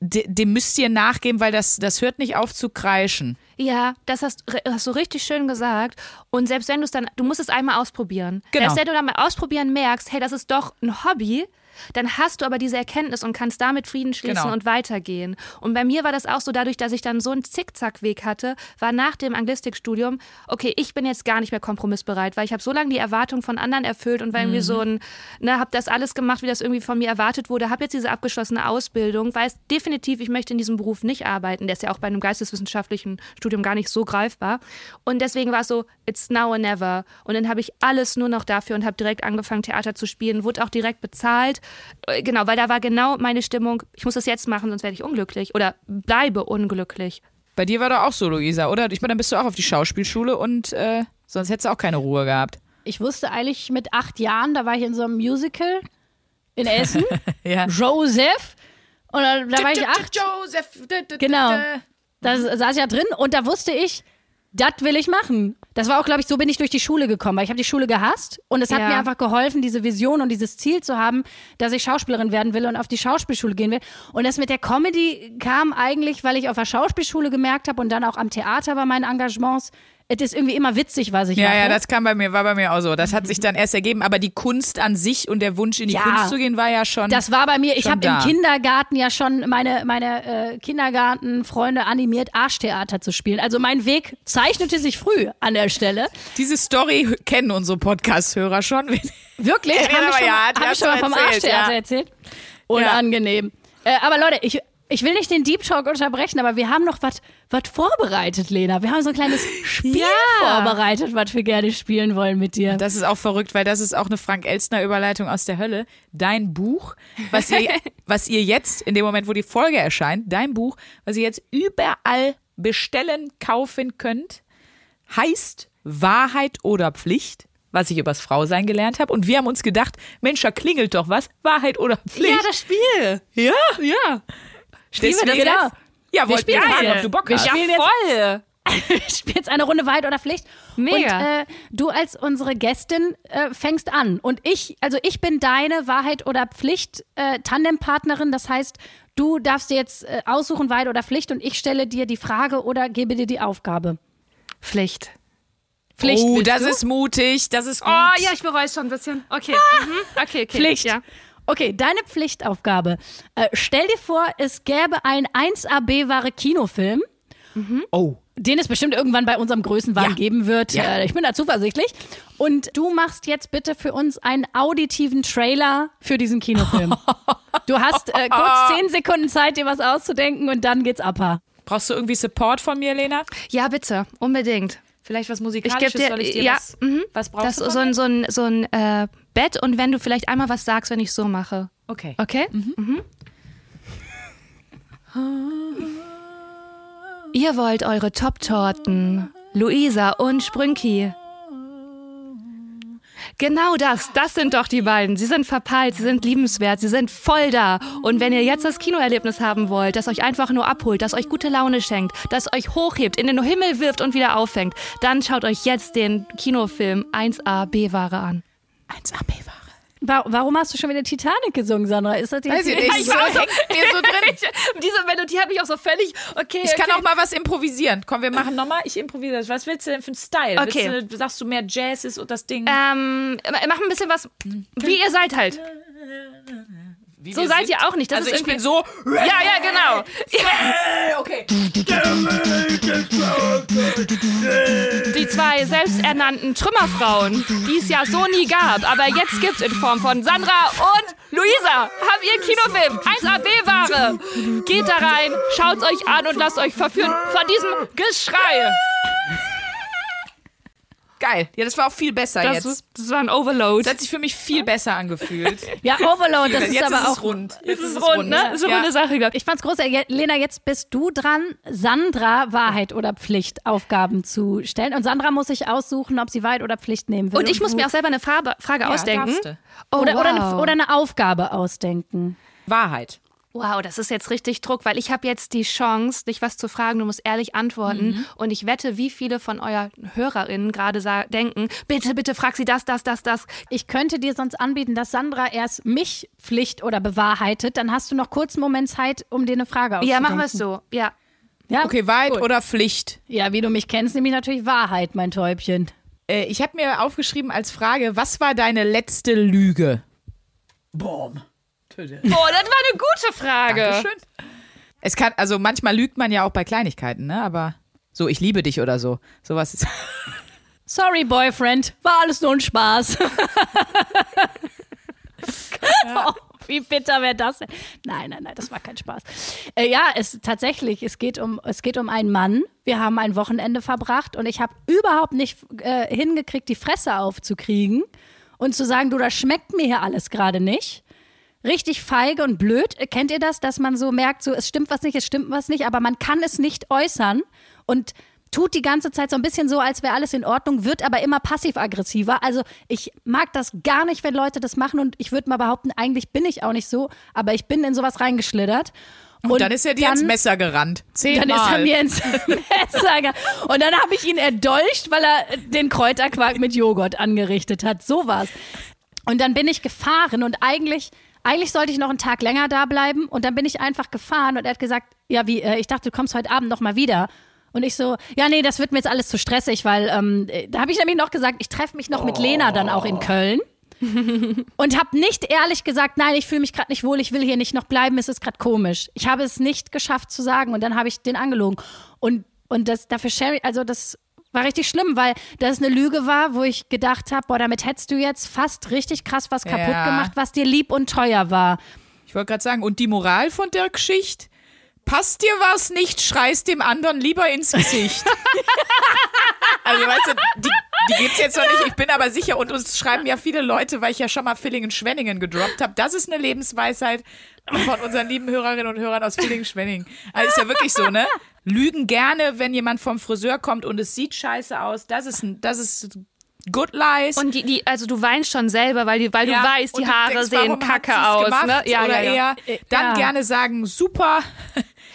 [SPEAKER 3] de, dem müsst ihr nachgeben, weil das, das hört nicht auf zu kreischen.
[SPEAKER 2] Ja, das hast, hast du richtig schön gesagt. Und selbst wenn du es dann, du musst es einmal ausprobieren.
[SPEAKER 3] Genau.
[SPEAKER 2] Selbst wenn du dann mal ausprobieren merkst, hey, das ist doch ein Hobby, dann hast du aber diese Erkenntnis und kannst damit Frieden schließen
[SPEAKER 3] Genau.
[SPEAKER 2] und weitergehen. Und bei mir war das auch so, dadurch, dass ich dann so einen Zickzackweg hatte, war nach dem Anglistikstudium, okay, ich bin jetzt gar nicht mehr kompromissbereit, weil ich habe so lange die Erwartungen von anderen erfüllt und war irgendwie so ein, ne, habe das alles gemacht, wie das irgendwie von mir erwartet wurde, habe jetzt diese abgeschlossene Ausbildung, weiß definitiv, ich möchte in diesem Beruf nicht arbeiten. Der ist ja auch bei einem geisteswissenschaftlichen Studium gar nicht so greifbar. Und deswegen war es so, it's now or never. Und dann habe ich alles nur noch dafür und habe direkt angefangen, Theater zu spielen, wurde auch direkt bezahlt. Äh, Genau, weil da war genau meine Stimmung, ich muss das jetzt machen, sonst werde ich unglücklich oder bleibe unglücklich.
[SPEAKER 3] Bei dir war doch auch so, Luisa, oder? Ich meine, dann bist du auch auf die Schauspielschule und äh, sonst hättest du auch keine Ruhe gehabt.
[SPEAKER 1] Ich wusste eigentlich mit acht Jahren, da war ich in so einem Musical in Essen,
[SPEAKER 3] Ja.
[SPEAKER 1] Joseph. Und da, da war ich acht.
[SPEAKER 3] Joseph.
[SPEAKER 1] Genau. Da saß ich ja drin und da wusste ich, das will ich machen. Das war auch, glaube ich, so bin ich durch die Schule gekommen, weil ich habe die Schule gehasst und es hat
[SPEAKER 2] Ja.
[SPEAKER 1] mir einfach geholfen, diese Vision und dieses Ziel zu haben, dass ich Schauspielerin werden will und auf die Schauspielschule gehen will. Und das mit der Comedy kam eigentlich, weil ich auf der Schauspielschule gemerkt habe und dann auch am Theater bei meinen Engagements, es ist irgendwie immer witzig, was ich
[SPEAKER 3] Ja,
[SPEAKER 1] mache.
[SPEAKER 3] ja, das kam bei mir, war bei mir auch so. Das hat sich dann erst ergeben, aber die Kunst an sich und der Wunsch in die
[SPEAKER 1] Ja.
[SPEAKER 3] Kunst zu gehen war ja schon.
[SPEAKER 1] Das war bei mir, ich habe im. Kindergarten ja schon meine, meine äh, Kindergartenfreunde animiert, Arschtheater zu spielen. Also mein Weg zeichnete sich früh an der Stelle.
[SPEAKER 3] diese Story kennen unsere Podcast-Hörer schon.
[SPEAKER 1] Wirklich?
[SPEAKER 3] Ja,
[SPEAKER 1] Hab ich
[SPEAKER 3] aber
[SPEAKER 1] schon,
[SPEAKER 3] ja,
[SPEAKER 1] hab ich schon mal vom
[SPEAKER 3] erzählt,
[SPEAKER 1] Arschtheater
[SPEAKER 3] ja.
[SPEAKER 1] erzählt? Unangenehm. Äh, aber Leute, ich, ich will nicht den Deep Talk unterbrechen, aber wir haben noch was vorbereitet, Lena. Wir haben so ein kleines Spiel
[SPEAKER 2] Ja.
[SPEAKER 1] vorbereitet, was wir gerne spielen wollen mit dir.
[SPEAKER 3] Das ist auch verrückt, weil das ist auch eine Frank Elstner Überleitung aus der Hölle. Dein Buch, was ihr, was ihr jetzt, in dem Moment, wo die Folge erscheint, dein Buch, was ihr jetzt überall bestellen, kaufen könnt, heißt Wahrheit oder Pflicht, was ich übers Frausein gelernt habe. Und wir haben uns gedacht, Mensch, da klingelt doch was. Wahrheit oder Pflicht.
[SPEAKER 2] Ja, das Spiel.
[SPEAKER 3] ja.
[SPEAKER 2] Ja. Spielen wir das
[SPEAKER 3] Deswegen-
[SPEAKER 2] jetzt?
[SPEAKER 3] Ja, wollt ihr
[SPEAKER 1] spielen
[SPEAKER 3] fragen, ob du Bock
[SPEAKER 1] Wir
[SPEAKER 3] hast.
[SPEAKER 1] spielen
[SPEAKER 2] ja,
[SPEAKER 1] jetzt-
[SPEAKER 2] voll.
[SPEAKER 1] Ich spiele jetzt eine Runde Wahrheit oder Pflicht.
[SPEAKER 2] Mega.
[SPEAKER 1] Und äh, du als unsere Gästin äh, fängst an. Und ich, also ich bin deine Wahrheit oder Pflicht äh, Tandempartnerin. Das heißt, du darfst dir jetzt äh, aussuchen, Wahrheit oder Pflicht. Und ich stelle dir die Frage oder gebe dir die Aufgabe.
[SPEAKER 2] Pflicht.
[SPEAKER 1] Pflicht.
[SPEAKER 3] Oh, das
[SPEAKER 1] du?
[SPEAKER 3] ist mutig, das ist gut.
[SPEAKER 2] Oh ja, ich bereue es schon ein bisschen. Okay. Mhm. Okay, okay.
[SPEAKER 1] Pflicht.
[SPEAKER 2] Ja.
[SPEAKER 1] Okay, deine Pflichtaufgabe. Äh, stell dir vor, es gäbe einen 1AB-wahre Kinofilm.
[SPEAKER 3] Oh.
[SPEAKER 1] den es bestimmt irgendwann bei unserem Größenwahn
[SPEAKER 3] Ja.
[SPEAKER 1] geben wird.
[SPEAKER 3] Ja.
[SPEAKER 1] Äh, ich bin da zuversichtlich. Und du machst jetzt bitte für uns einen auditiven Trailer für diesen Kinofilm. du hast äh, kurz zehn Sekunden Zeit, dir was auszudenken und dann geht's ab.
[SPEAKER 3] Brauchst du irgendwie Support von mir, Lena?
[SPEAKER 2] ja, bitte. Unbedingt.
[SPEAKER 3] Vielleicht was
[SPEAKER 2] Ich
[SPEAKER 3] Musikalisches?
[SPEAKER 2] gebe dir,
[SPEAKER 3] Soll ich dir
[SPEAKER 2] ja,
[SPEAKER 3] was,
[SPEAKER 2] mhm.
[SPEAKER 3] was brauchst
[SPEAKER 2] das
[SPEAKER 3] du
[SPEAKER 2] so ein,
[SPEAKER 3] mir?
[SPEAKER 2] so ein, so ein äh, Bett und wenn du vielleicht einmal was sagst, wenn ich so mache.
[SPEAKER 3] Okay.
[SPEAKER 2] Okay? Mhm. Ihr wollt eure Top-Torten. Luisa und Sprünki. Genau das, das sind doch die beiden. Sie sind verpeilt, sie sind liebenswert, sie sind voll da. Und wenn ihr jetzt das Kinoerlebnis haben wollt, das euch einfach nur abholt, das euch gute Laune schenkt, das euch hochhebt, in den Himmel wirft und wieder auffängt, dann schaut euch jetzt den Kinofilm 1A B-Ware an.
[SPEAKER 3] 1 AB-Ware.
[SPEAKER 1] Wa warum hast du schon wieder Titanic gesungen, Sandra? Ist das jetzt
[SPEAKER 3] Weiß ich nicht. So hängt mir so drin.
[SPEAKER 2] Diese Melodie hat mich auch so völlig. Okay,
[SPEAKER 3] Ich kann auch mal was improvisieren. Komm, wir machen nochmal. Ich improvisiere. Was willst du denn für einen Style?
[SPEAKER 2] Okay.
[SPEAKER 3] Willst du, sagst du mehr Jazz ist und das Ding?
[SPEAKER 2] Ähm, mach ein bisschen was, wie ihr seid halt.
[SPEAKER 3] Wie
[SPEAKER 2] So seid
[SPEAKER 3] sind?
[SPEAKER 2] ihr auch nicht. Das
[SPEAKER 3] also
[SPEAKER 2] ist
[SPEAKER 3] ich bin so.
[SPEAKER 2] Ja, ja, genau.
[SPEAKER 3] Okay.
[SPEAKER 2] Die zwei selbsternannten Trümmerfrauen, die es ja so nie gab, aber jetzt gibt's in Form von Sandra und Luisa, haben ihren Kinofilm 1AB-Ware. Geht da rein, schaut's euch an und lasst euch verführen von diesem Geschrei.
[SPEAKER 3] Geil. Ja, das war auch viel besser
[SPEAKER 2] Das,
[SPEAKER 3] jetzt.
[SPEAKER 2] das war ein Overload.
[SPEAKER 3] Das hat sich für mich viel besser angefühlt.
[SPEAKER 1] Ja, Overload, das ist
[SPEAKER 3] jetzt
[SPEAKER 1] aber
[SPEAKER 3] ist
[SPEAKER 1] auch
[SPEAKER 3] es rund. Jetzt
[SPEAKER 2] Das ist rund, ne? Das ist eine
[SPEAKER 3] Ja.
[SPEAKER 2] runde Sache, glaub ich.
[SPEAKER 1] Ich fand's großartig. Lena, jetzt bist du dran, Sandra Wahrheit oder Pflicht Aufgaben zu stellen. Und Sandra muss sich aussuchen, ob sie Wahrheit oder Pflicht nehmen will.
[SPEAKER 2] Und ich muss
[SPEAKER 1] du-
[SPEAKER 2] mir auch selber eine Frage, Frage ausdenken.
[SPEAKER 3] darfst du.
[SPEAKER 2] Oh,
[SPEAKER 1] oder, oder, eine,
[SPEAKER 2] wow.
[SPEAKER 1] oder eine Aufgabe ausdenken.
[SPEAKER 3] Wahrheit.
[SPEAKER 2] Wow, das ist jetzt richtig Druck, weil ich habe jetzt die Chance, dich was zu fragen. Du musst ehrlich antworten.
[SPEAKER 1] Mhm.
[SPEAKER 2] Und ich wette, wie viele von euren HörerInnen gerade denken, bitte, bitte frag sie das, das, das, das.
[SPEAKER 1] Ich könnte dir sonst anbieten, dass Sandra erst mich Pflicht oder bewahrheitet. Dann hast du noch kurz einen Moment Zeit, um dir eine Frage
[SPEAKER 2] Ja,
[SPEAKER 1] auszudenken.
[SPEAKER 2] machen wir es so. Ja.
[SPEAKER 1] Ja?
[SPEAKER 3] Okay, Wahrheit
[SPEAKER 1] Gut.
[SPEAKER 3] oder Pflicht?
[SPEAKER 1] Ja, wie du mich kennst, nämlich natürlich Wahrheit, mein Täubchen.
[SPEAKER 3] Äh, ich habe mir aufgeschrieben als Frage, was war deine letzte Lüge? Boom.
[SPEAKER 2] Oh, das war eine gute Frage.
[SPEAKER 3] Dankeschön. Es kann, also manchmal lügt man ja auch bei Kleinigkeiten, ne? Aber so, ich liebe dich oder so. Sowas ist.
[SPEAKER 1] Sorry, Boyfriend. War alles nur ein Spaß. oh, wie bitter wäre das denn? Nein, nein, nein, das war kein Spaß. Äh, ja, es tatsächlich, es geht um, es geht um einen Mann. Wir haben ein Wochenende verbracht und ich habe überhaupt nicht äh, hingekriegt, die Fresse aufzukriegen und zu sagen, du, das schmeckt mir hier alles gerade nicht. Richtig feige und blöd. Kennt ihr das, dass man so merkt, so es stimmt was nicht, es stimmt was nicht, aber man kann es nicht äußern und tut die ganze Zeit so ein bisschen so, als wäre alles in Ordnung, wird aber immer passiv-aggressiver. Also ich mag das gar nicht, wenn Leute das machen und ich würde mal behaupten, eigentlich bin ich auch nicht so, aber ich bin in sowas reingeschlittert.
[SPEAKER 3] Und, dann ist er dir
[SPEAKER 1] dann-
[SPEAKER 3] ins Messer gerannt. Zehnmal.
[SPEAKER 1] dann ist er mir ins Messer ge- Und dann habe ich ihn erdolcht, weil er den Kräuterquark mit Joghurt angerichtet hat. So war's. Und dann bin ich gefahren und eigentlich, eigentlich sollte ich noch einen Tag länger da bleiben. Und dann bin ich einfach gefahren und er hat gesagt, ja, wie, äh, ich dachte, du kommst heute Abend noch mal wieder. Und ich so, ja, nee, das wird mir jetzt alles zu stressig, weil ähm, äh, da habe ich nämlich noch gesagt, ich treffe mich noch mit Lena dann auch in Köln. Und habe nicht ehrlich gesagt, nein, ich fühle mich gerade nicht wohl, ich will hier nicht noch bleiben, es ist gerade komisch. Ich habe es nicht geschafft zu sagen und dann habe ich den angelogen. Und, und das dafür Sherry, also das war richtig schlimm, weil das eine Lüge war, wo ich gedacht habe, boah, damit hättest du jetzt fast richtig krass was kaputt
[SPEAKER 3] Ja.
[SPEAKER 1] gemacht, was dir lieb und teuer war.
[SPEAKER 3] Ich wollte gerade sagen, und die Moral von der Geschichte? Passt dir was nicht, schreist dem anderen lieber ins Gesicht. also weißt du, die, die gibt's jetzt noch nicht, ich bin aber sicher, und uns schreiben ja viele Leute, weil ich ja schon mal Villingen-Schwenningen gedroppt habe. Das ist eine Lebensweisheit von unseren lieben Hörerinnen und Hörern aus Villingen-Schwenningen. Also ist ja wirklich so, ne? Lügen gerne, wenn jemand vom Friseur kommt und es sieht scheiße aus. Das ist, ein- das ist good lies.
[SPEAKER 2] Und die, die, also du weinst schon selber, weil, die, weil
[SPEAKER 3] Ja,
[SPEAKER 2] du weißt, die Haare
[SPEAKER 3] denkst,
[SPEAKER 2] sehen kacke aus.
[SPEAKER 3] Gemacht?
[SPEAKER 2] Ne? Ja,
[SPEAKER 3] Oder
[SPEAKER 2] ja, ja.
[SPEAKER 3] eher dann
[SPEAKER 1] Ja.
[SPEAKER 3] gerne sagen, super,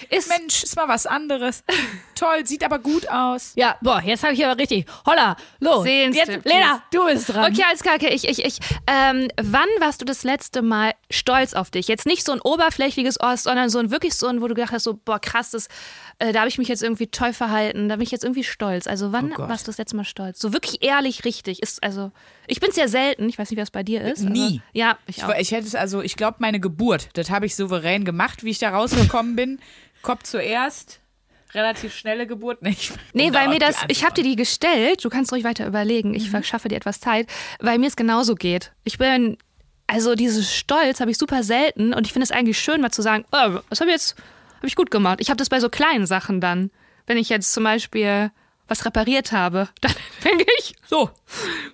[SPEAKER 2] Ist,
[SPEAKER 3] Mensch, ist mal was anderes. Toll, sieht aber gut aus.
[SPEAKER 1] Ja, boah, jetzt habe ich aber richtig. Holla, los. Jetzt. Lena, du bist dran.
[SPEAKER 2] Okay, alles klar, okay. Ich, ich, ich. Ähm, wann warst du das letzte Mal stolz auf dich? Jetzt nicht so ein oberflächliches Ost, sondern so ein wirklich so ein, wo du gedacht hast, so, boah, krass, das, äh, da habe ich mich jetzt irgendwie toll verhalten, da bin ich jetzt irgendwie stolz. Also wann
[SPEAKER 3] Oh
[SPEAKER 2] warst du das letzte Mal stolz? So wirklich ehrlich, richtig. Ist, also, ich bin es ja selten, ich weiß nicht, was bei dir ist.
[SPEAKER 3] Nie.
[SPEAKER 2] Aber, ja, ich
[SPEAKER 3] Ich,
[SPEAKER 2] auch.
[SPEAKER 3] ich hätte es also, ich glaube, meine Geburt, das habe ich souverän gemacht, wie ich da rausgekommen bin. Kopf zuerst, relativ schnelle Geburt nicht.
[SPEAKER 2] Nee,
[SPEAKER 3] Um
[SPEAKER 2] weil mir das, ich habe dir die gestellt, du kannst ruhig weiter überlegen, ich verschaffe dir etwas Zeit, weil mir es genauso geht. Ich bin, also dieses Stolz habe ich super selten und ich finde es eigentlich schön, mal zu sagen, oh, das habe ich jetzt, habe ich gut gemacht. Ich habe das bei so kleinen Sachen dann. Wenn ich jetzt zum Beispiel was repariert habe, dann denke ich,
[SPEAKER 3] So,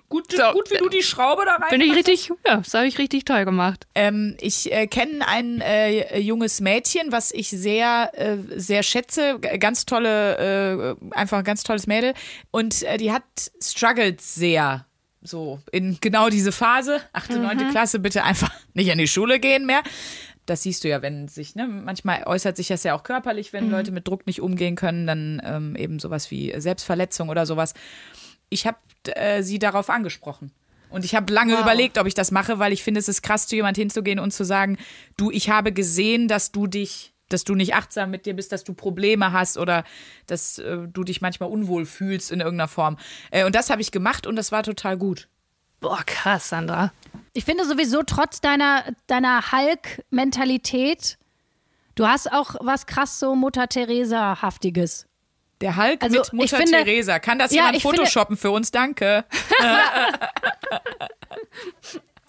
[SPEAKER 3] gut,
[SPEAKER 2] So.
[SPEAKER 3] gut wie du die Schraube da rein.
[SPEAKER 2] bin ich richtig, ja, das habe ich richtig toll gemacht.
[SPEAKER 3] Ähm, ich äh, kenne ein äh, junges Mädchen, was ich sehr, äh, sehr schätze. Ganz tolle, äh, einfach ein ganz tolles Mädel. Und äh, die hat struggled sehr. So, in genau diese Phase. Achte, neunte Klasse, bitte einfach nicht in die Schule gehen mehr. Das siehst du ja, wenn sich, ne, manchmal äußert sich das ja auch körperlich, wenn Leute mit Druck nicht umgehen können, dann ähm, eben sowas wie Selbstverletzung oder sowas. Ich habe äh, sie darauf angesprochen. Und ich habe lange überlegt, ob ich das mache, weil ich finde, es ist krass, zu jemand hinzugehen und zu sagen, du, ich habe gesehen, dass du dich, dass du nicht achtsam mit dir bist, dass du Probleme hast oder dass äh, du dich manchmal unwohl fühlst in irgendeiner Form. Äh, und das habe ich gemacht und das war total gut.
[SPEAKER 2] Boah, krass, Sandra.
[SPEAKER 1] Ich finde sowieso trotz deiner, deiner Hulk-Mentalität, du hast auch was krass so Mutter Teresa-haftiges.
[SPEAKER 3] Der Hulk
[SPEAKER 1] Also,
[SPEAKER 3] mit Mutter
[SPEAKER 1] finde-
[SPEAKER 3] Teresa. Kann das
[SPEAKER 1] Ja,
[SPEAKER 3] jemand
[SPEAKER 1] ich finde-
[SPEAKER 3] photoshoppen für uns? Danke.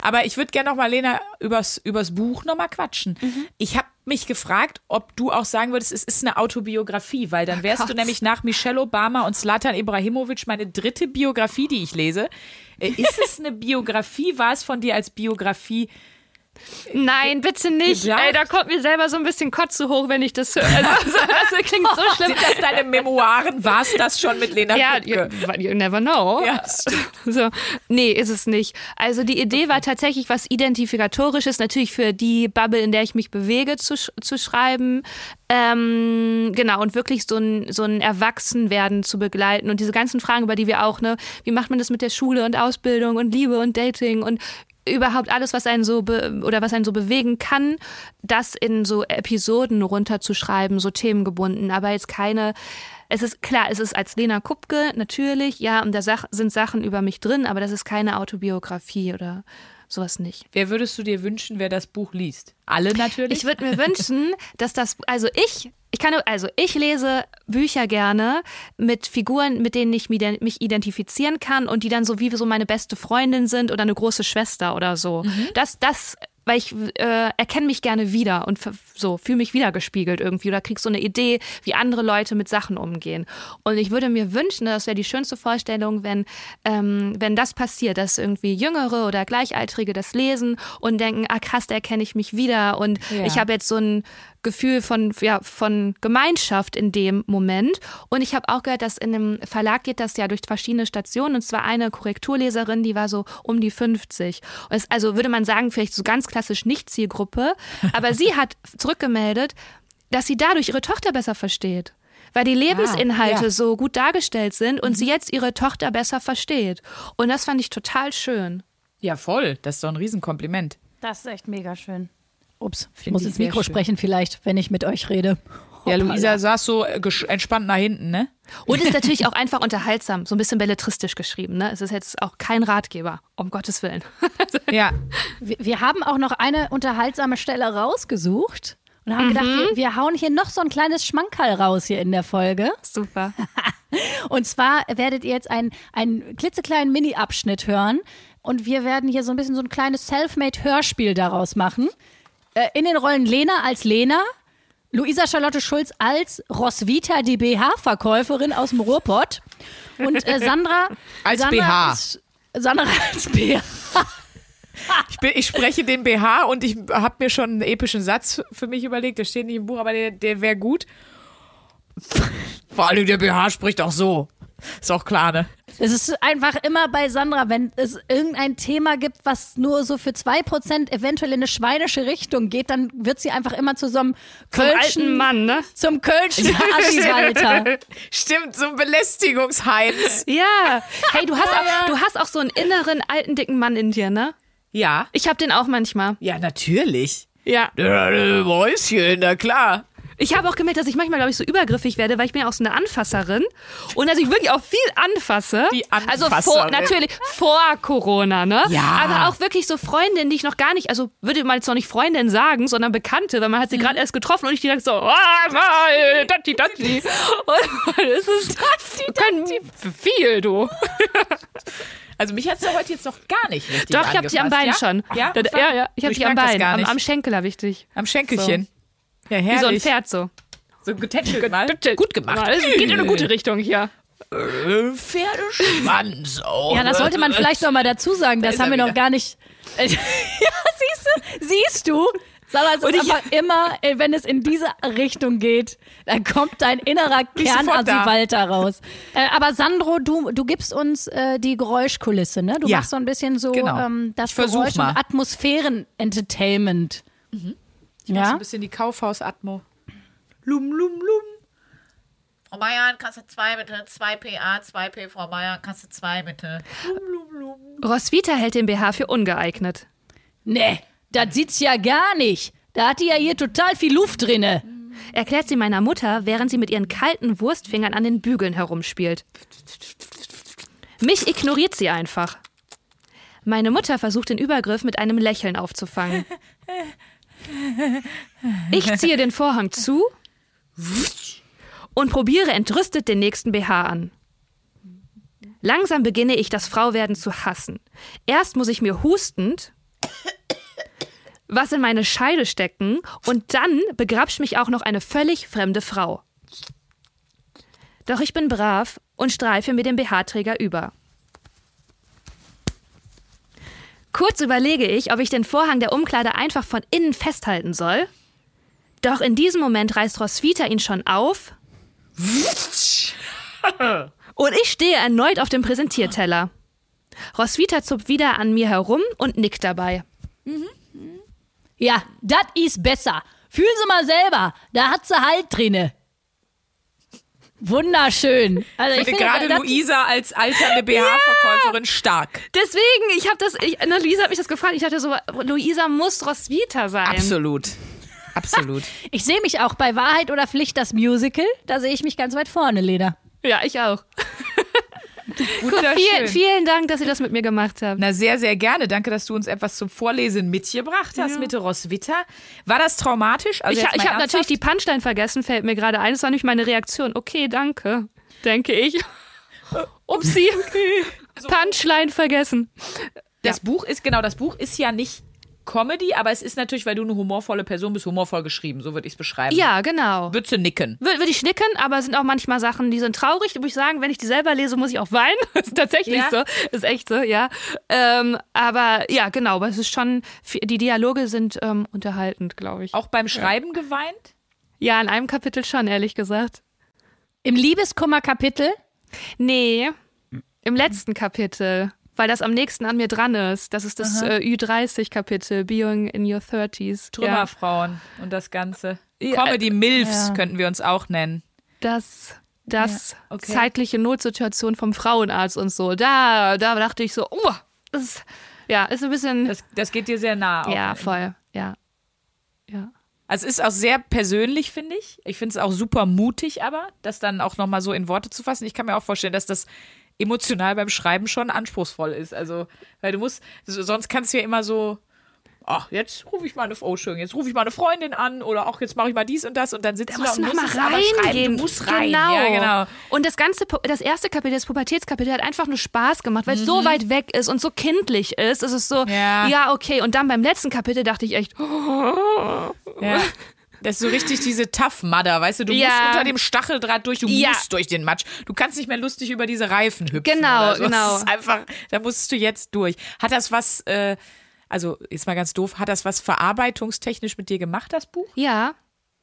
[SPEAKER 3] Aber ich würde gerne noch mal, Lena, übers, übers Buch noch mal quatschen.
[SPEAKER 1] Mhm.
[SPEAKER 3] Ich habe mich gefragt, ob du auch sagen würdest, es ist eine Autobiografie, weil dann wärst du
[SPEAKER 2] Gott.
[SPEAKER 3] nämlich nach Michelle Obama und Slatan Ibrahimovic meine dritte Biografie, die ich lese. Äh, Ist es eine Biografie? War es von dir als Biografie
[SPEAKER 2] Nein, bitte nicht. Ey, da kommt mir selber so ein bisschen Kotze hoch, wenn ich das höre. Also, das klingt so schlimm.
[SPEAKER 3] Sind das deine Memoiren? War es das schon mit Lena
[SPEAKER 2] Ja, you, you never know.
[SPEAKER 3] Ja.
[SPEAKER 2] So. Nee, ist es nicht. Also die Idee war tatsächlich was Identifikatorisches, natürlich für die Bubble, in der ich mich bewege, zu, sch- zu schreiben. Ähm, genau, und wirklich so ein, so ein Erwachsenwerden zu begleiten. Und diese ganzen Fragen, über die wir auch, ne, wie macht man das mit der Schule und Ausbildung und Liebe und Dating und überhaupt alles, was einen so be oder was einen so bewegen kann, das in so Episoden runterzuschreiben, so themengebunden, aber jetzt keine. Es ist klar, es ist als Lena Kupke natürlich, ja, und da sind Sachen über mich drin, aber das ist keine Autobiografie oder sowas nicht.
[SPEAKER 3] Wer würdest du dir wünschen, wer das Buch liest? Alle natürlich?
[SPEAKER 2] Ich würde mir wünschen, dass das, also ich, ich kann, also ich lese Bücher gerne mit Figuren, mit denen ich mich ident- mich identifizieren kann und die dann so wie so meine beste Freundin sind oder eine große Schwester oder so. Das, das, weil ich äh, erkenne mich gerne wieder und so fühle mich wiedergespiegelt irgendwie oder krieg so eine Idee, wie andere Leute mit Sachen umgehen. Und ich würde mir wünschen, das wäre die schönste Vorstellung, wenn, ähm, wenn das passiert, dass irgendwie Jüngere oder Gleichaltrige das lesen und denken, ah krass, da erkenne ich mich wieder und
[SPEAKER 3] Ja.
[SPEAKER 2] ich habe jetzt so ein Gefühl von, ja, von Gemeinschaft in dem Moment. Und ich habe auch gehört, dass in einem Verlag geht das ja durch verschiedene Stationen. Und zwar eine Korrekturleserin, die war so um die 50. Und es, also würde man sagen, vielleicht so ganz klassisch nicht Zielgruppe. Aber sie hat zurückgemeldet, dass sie dadurch ihre Tochter besser versteht. Weil die Lebensinhalte
[SPEAKER 3] ja.
[SPEAKER 2] so gut dargestellt sind und sie jetzt ihre Tochter besser versteht. Und das fand ich total schön.
[SPEAKER 3] ja, voll. Das ist doch ein Riesenkompliment.
[SPEAKER 1] Das ist echt mega schön. Ups, ich muss
[SPEAKER 3] ich
[SPEAKER 1] ins Mikro
[SPEAKER 3] schön.
[SPEAKER 1] sprechen vielleicht, wenn ich mit euch rede.
[SPEAKER 3] Ja,
[SPEAKER 1] Hoppala.
[SPEAKER 3] Luisa saß so äh, entspannt nach hinten, ne?
[SPEAKER 2] Und ist natürlich auch einfach unterhaltsam, so ein bisschen belletristisch geschrieben. Ne? Es ist jetzt auch kein Ratgeber, um Gottes Willen.
[SPEAKER 3] Ja.
[SPEAKER 1] Wir, wir haben auch noch eine unterhaltsame Stelle rausgesucht und haben gedacht, wir, wir hauen hier noch so ein kleines Schmankerl raus hier in der Folge.
[SPEAKER 2] Super.
[SPEAKER 1] Und zwar werdet ihr jetzt einen, einen klitzekleinen Mini-Abschnitt hören und wir werden hier so ein bisschen so ein kleines Selfmade-Hörspiel daraus machen. Äh, in den Rollen Lena als Lena, Luisa Charlotte Schulz als Roswitha, die BH-Verkäuferin aus dem Ruhrpott und äh, Sandra
[SPEAKER 3] Als
[SPEAKER 1] Sandra
[SPEAKER 3] BH.
[SPEAKER 1] Ist, Sandra als BH.
[SPEAKER 3] Ich, bin, ich spreche den BH und ich habe mir schon einen epischen Satz für mich überlegt. Der steht nicht im Buch, aber der, der wäre gut. Vor allem der BH spricht auch so. Ist auch klar, ne?
[SPEAKER 1] Es ist einfach immer bei Sandra, wenn es irgendein Thema gibt, was nur so für 2% eventuell in eine schweinische Richtung geht, dann wird sie einfach immer zu so einem
[SPEAKER 2] Zum alten
[SPEAKER 1] Kölschen,
[SPEAKER 2] Mann, ne?
[SPEAKER 1] zum Kölschen Assi-Walter.
[SPEAKER 3] Stimmt, so ein Belästigungsheinz.
[SPEAKER 2] Ja. Hey, du hast, auch, du hast auch so einen inneren alten dicken Mann in dir, ne?
[SPEAKER 3] Ja.
[SPEAKER 2] Ich hab den auch manchmal.
[SPEAKER 3] Ja, natürlich.
[SPEAKER 2] Ja.
[SPEAKER 3] Ja, äh, Mäuschen, na klar.
[SPEAKER 2] Ich habe auch gemerkt, dass ich manchmal, glaube ich, so übergriffig werde, weil ich bin ja auch so eine Anfasserin und dass ich wirklich auch viel anfasse.
[SPEAKER 3] Die
[SPEAKER 2] Also vor,
[SPEAKER 3] Anfasserin.
[SPEAKER 2] natürlich vor Corona, ne?
[SPEAKER 3] Ja.
[SPEAKER 2] Aber auch wirklich so Freundinnen, die ich noch gar nicht, also würde man jetzt noch nicht Freundin sagen, sondern Bekannte, weil man hat sie gerade erst getroffen und ich direkt so, ah, mal, datti, datti. Und es ist können viel, du.
[SPEAKER 3] Also mich hat's ja heute jetzt noch gar nicht richtig
[SPEAKER 2] Doch, ich habe dich am Bein
[SPEAKER 3] angefasst,
[SPEAKER 2] schon.
[SPEAKER 3] Ja,
[SPEAKER 2] ja, ja, ich habe dich am Bein, am, am Schenkel habe ich dich.
[SPEAKER 3] Am Schenkelchen. Ja,
[SPEAKER 2] Wie so ein
[SPEAKER 3] herrlich.
[SPEAKER 2] Pferd so.
[SPEAKER 3] So getätschelt mal. Gut gemacht.
[SPEAKER 2] Das geht in eine gute Richtung hier.
[SPEAKER 3] Äh, Pferdeschwanz. Oh.
[SPEAKER 1] Ja, das sollte man vielleicht noch mal dazu sagen. Das
[SPEAKER 3] ist
[SPEAKER 1] haben wir noch
[SPEAKER 3] wieder.
[SPEAKER 1] gar nicht. ja, siehst du? Siehst du? Sandra, es ist einfach immer, äh, wenn es in diese Richtung geht, dann kommt dein innerer
[SPEAKER 3] da.
[SPEAKER 1] Kern-Assi-Walter raus. Äh, aber Sandro, du, du gibst uns äh, die Geräuschkulisse, ne? Du
[SPEAKER 3] Ja.
[SPEAKER 1] machst so ein bisschen so
[SPEAKER 3] Genau.
[SPEAKER 1] ähm, das Geräusch-
[SPEAKER 3] mal.
[SPEAKER 1] und Atmosphären-Entertainment.
[SPEAKER 3] Ich mach so
[SPEAKER 1] Ja?
[SPEAKER 3] ein bisschen die Kaufhaus-Atmo. Lum, lum, lum.
[SPEAKER 5] Frau Meier, kannst du zwei bitte? Zwei PA, zwei P, Frau Meier, du zwei bitte?
[SPEAKER 2] Roswitha hält den BH für ungeeignet.
[SPEAKER 1] Nee, das sieht's ja gar nicht. Da hat die ja hier total viel Luft drinne.
[SPEAKER 2] Erklärt sie meiner Mutter, während sie mit ihren kalten Wurstfingern an den Bügeln herumspielt. Mich ignoriert sie einfach. Meine Mutter versucht den Übergriff mit einem Lächeln aufzufangen. Ich ziehe den Vorhang zu und probiere entrüstet den nächsten BH an. Langsam beginne ich das Frauwerden zu hassen. Erst muss ich mir hustend was in meine Scheide stecken und dann begrapscht mich auch noch eine völlig fremde Frau. Doch ich bin brav und streife mir den BH-Träger über. Kurz überlege ich, ob ich den Vorhang der Umkleide einfach von innen festhalten soll. Doch in diesem Moment reißt Roswitha ihn schon auf. Und ich stehe erneut auf dem Präsentierteller. Roswitha zupft wieder an mir herum und nickt dabei.
[SPEAKER 1] Ja, das ist besser. Fühlen Sie mal selber. Da hat sie Halt drinne. Wunderschön. Also
[SPEAKER 3] Ich finde gerade
[SPEAKER 1] das-
[SPEAKER 3] Luisa als alternde BH-Verkäuferin stark.
[SPEAKER 2] Deswegen, ich habe das, ich, na, Luisa hat mich das gefragt. Ich dachte so, Luisa muss Roswitha sein.
[SPEAKER 3] Absolut. Absolut.
[SPEAKER 1] Ich sehe mich auch bei Wahrheit oder Pflicht das Musical. Da sehe ich mich ganz weit vorne, Lena.
[SPEAKER 2] Ja, ich auch.
[SPEAKER 3] Wunderschön.
[SPEAKER 2] Vielen, vielen Dank, dass ihr das mit mir gemacht habt.
[SPEAKER 3] Na, sehr, sehr gerne. Danke, dass du uns etwas zum Vorlesen mitgebracht hast mit der Roswitha. War das traumatisch? Also
[SPEAKER 2] ich ich habe natürlich die? Punchline vergessen, fällt mir gerade ein. Das war nämlich meine Reaktion. Okay, danke, denke ich. Upsi. Punchline vergessen.
[SPEAKER 3] Das Buch ist, genau, das Buch ist ja nicht Comedy, aber es ist natürlich, weil du eine humorvolle Person bist, humorvoll geschrieben. So würde ich es beschreiben.
[SPEAKER 2] Ja, genau.
[SPEAKER 3] Würdest du nicken?
[SPEAKER 2] Würde würd ich schnicken, aber es sind auch manchmal Sachen, die sind traurig. Da muss ich sagen, wenn ich die selber lese, muss ich auch weinen. Das ist tatsächlich
[SPEAKER 3] Ja.
[SPEAKER 2] so. Ist echt so, ja. Ähm, aber ja, genau. Aber es ist schon, die Dialoge sind ähm, unterhaltend, glaube ich.
[SPEAKER 3] Auch beim Schreiben geweint?
[SPEAKER 2] Ja, in einem Kapitel schon, ehrlich gesagt.
[SPEAKER 1] Im Liebeskummer-Kapitel.
[SPEAKER 2] Nee, im letzten Kapitel, weil das am nächsten an mir dran ist. Das ist das äh, Ü30-Kapitel, Being in Your 30s. Ja,
[SPEAKER 3] Trümmerfrauen und das Ganze.
[SPEAKER 2] Ja,
[SPEAKER 3] Comedy Milfs
[SPEAKER 1] ja.
[SPEAKER 3] könnten wir uns auch nennen.
[SPEAKER 2] das, das
[SPEAKER 3] Ja, okay.
[SPEAKER 2] zeitliche Notsituation vom Frauenarzt und so. Da, da dachte ich so, oh, das ist, ja, ist ein bisschen,
[SPEAKER 3] Das, das geht dir sehr nah. auch.
[SPEAKER 2] ja, voll, ja. Ja.
[SPEAKER 3] Also es ist auch sehr persönlich, finde ich. Ich finde es auch super mutig, aber das dann auch nochmal so in Worte zu fassen. Ich kann mir auch vorstellen, dass das emotional beim Schreiben schon anspruchsvoll ist. Also, weil du musst, sonst kannst du ja immer so, ach, jetzt rufe ich mal eine, oh, schön, jetzt rufe ich mal eine Freundin an oder auch jetzt mache ich mal dies und das und dann sitzt
[SPEAKER 2] Da
[SPEAKER 3] du da und musst
[SPEAKER 2] mal reingehen.
[SPEAKER 3] Du musst rein.
[SPEAKER 2] Genau.
[SPEAKER 3] Ja, genau.
[SPEAKER 2] Und das ganze, das erste Kapitel, das Pubertätskapitel, hat einfach nur Spaß gemacht, weil es so weit weg ist und so kindlich ist. Es ist so,
[SPEAKER 3] Mhm. Ja.
[SPEAKER 2] ja. okay. Und dann beim letzten Kapitel dachte ich echt,
[SPEAKER 3] Ja. Das ist so richtig diese Tough Mudder, weißt du, du
[SPEAKER 2] Ja.
[SPEAKER 3] musst unter dem Stacheldraht durch, du
[SPEAKER 2] Ja.
[SPEAKER 3] musst durch den Matsch. Du kannst nicht mehr lustig über diese Reifen hüpfen.
[SPEAKER 2] Genau,
[SPEAKER 3] so.
[SPEAKER 2] genau.
[SPEAKER 3] Das ist einfach, da musst du jetzt durch. Hat das was, äh, also ist mal ganz doof, hat das was verarbeitungstechnisch mit dir gemacht, das Buch?
[SPEAKER 2] ja.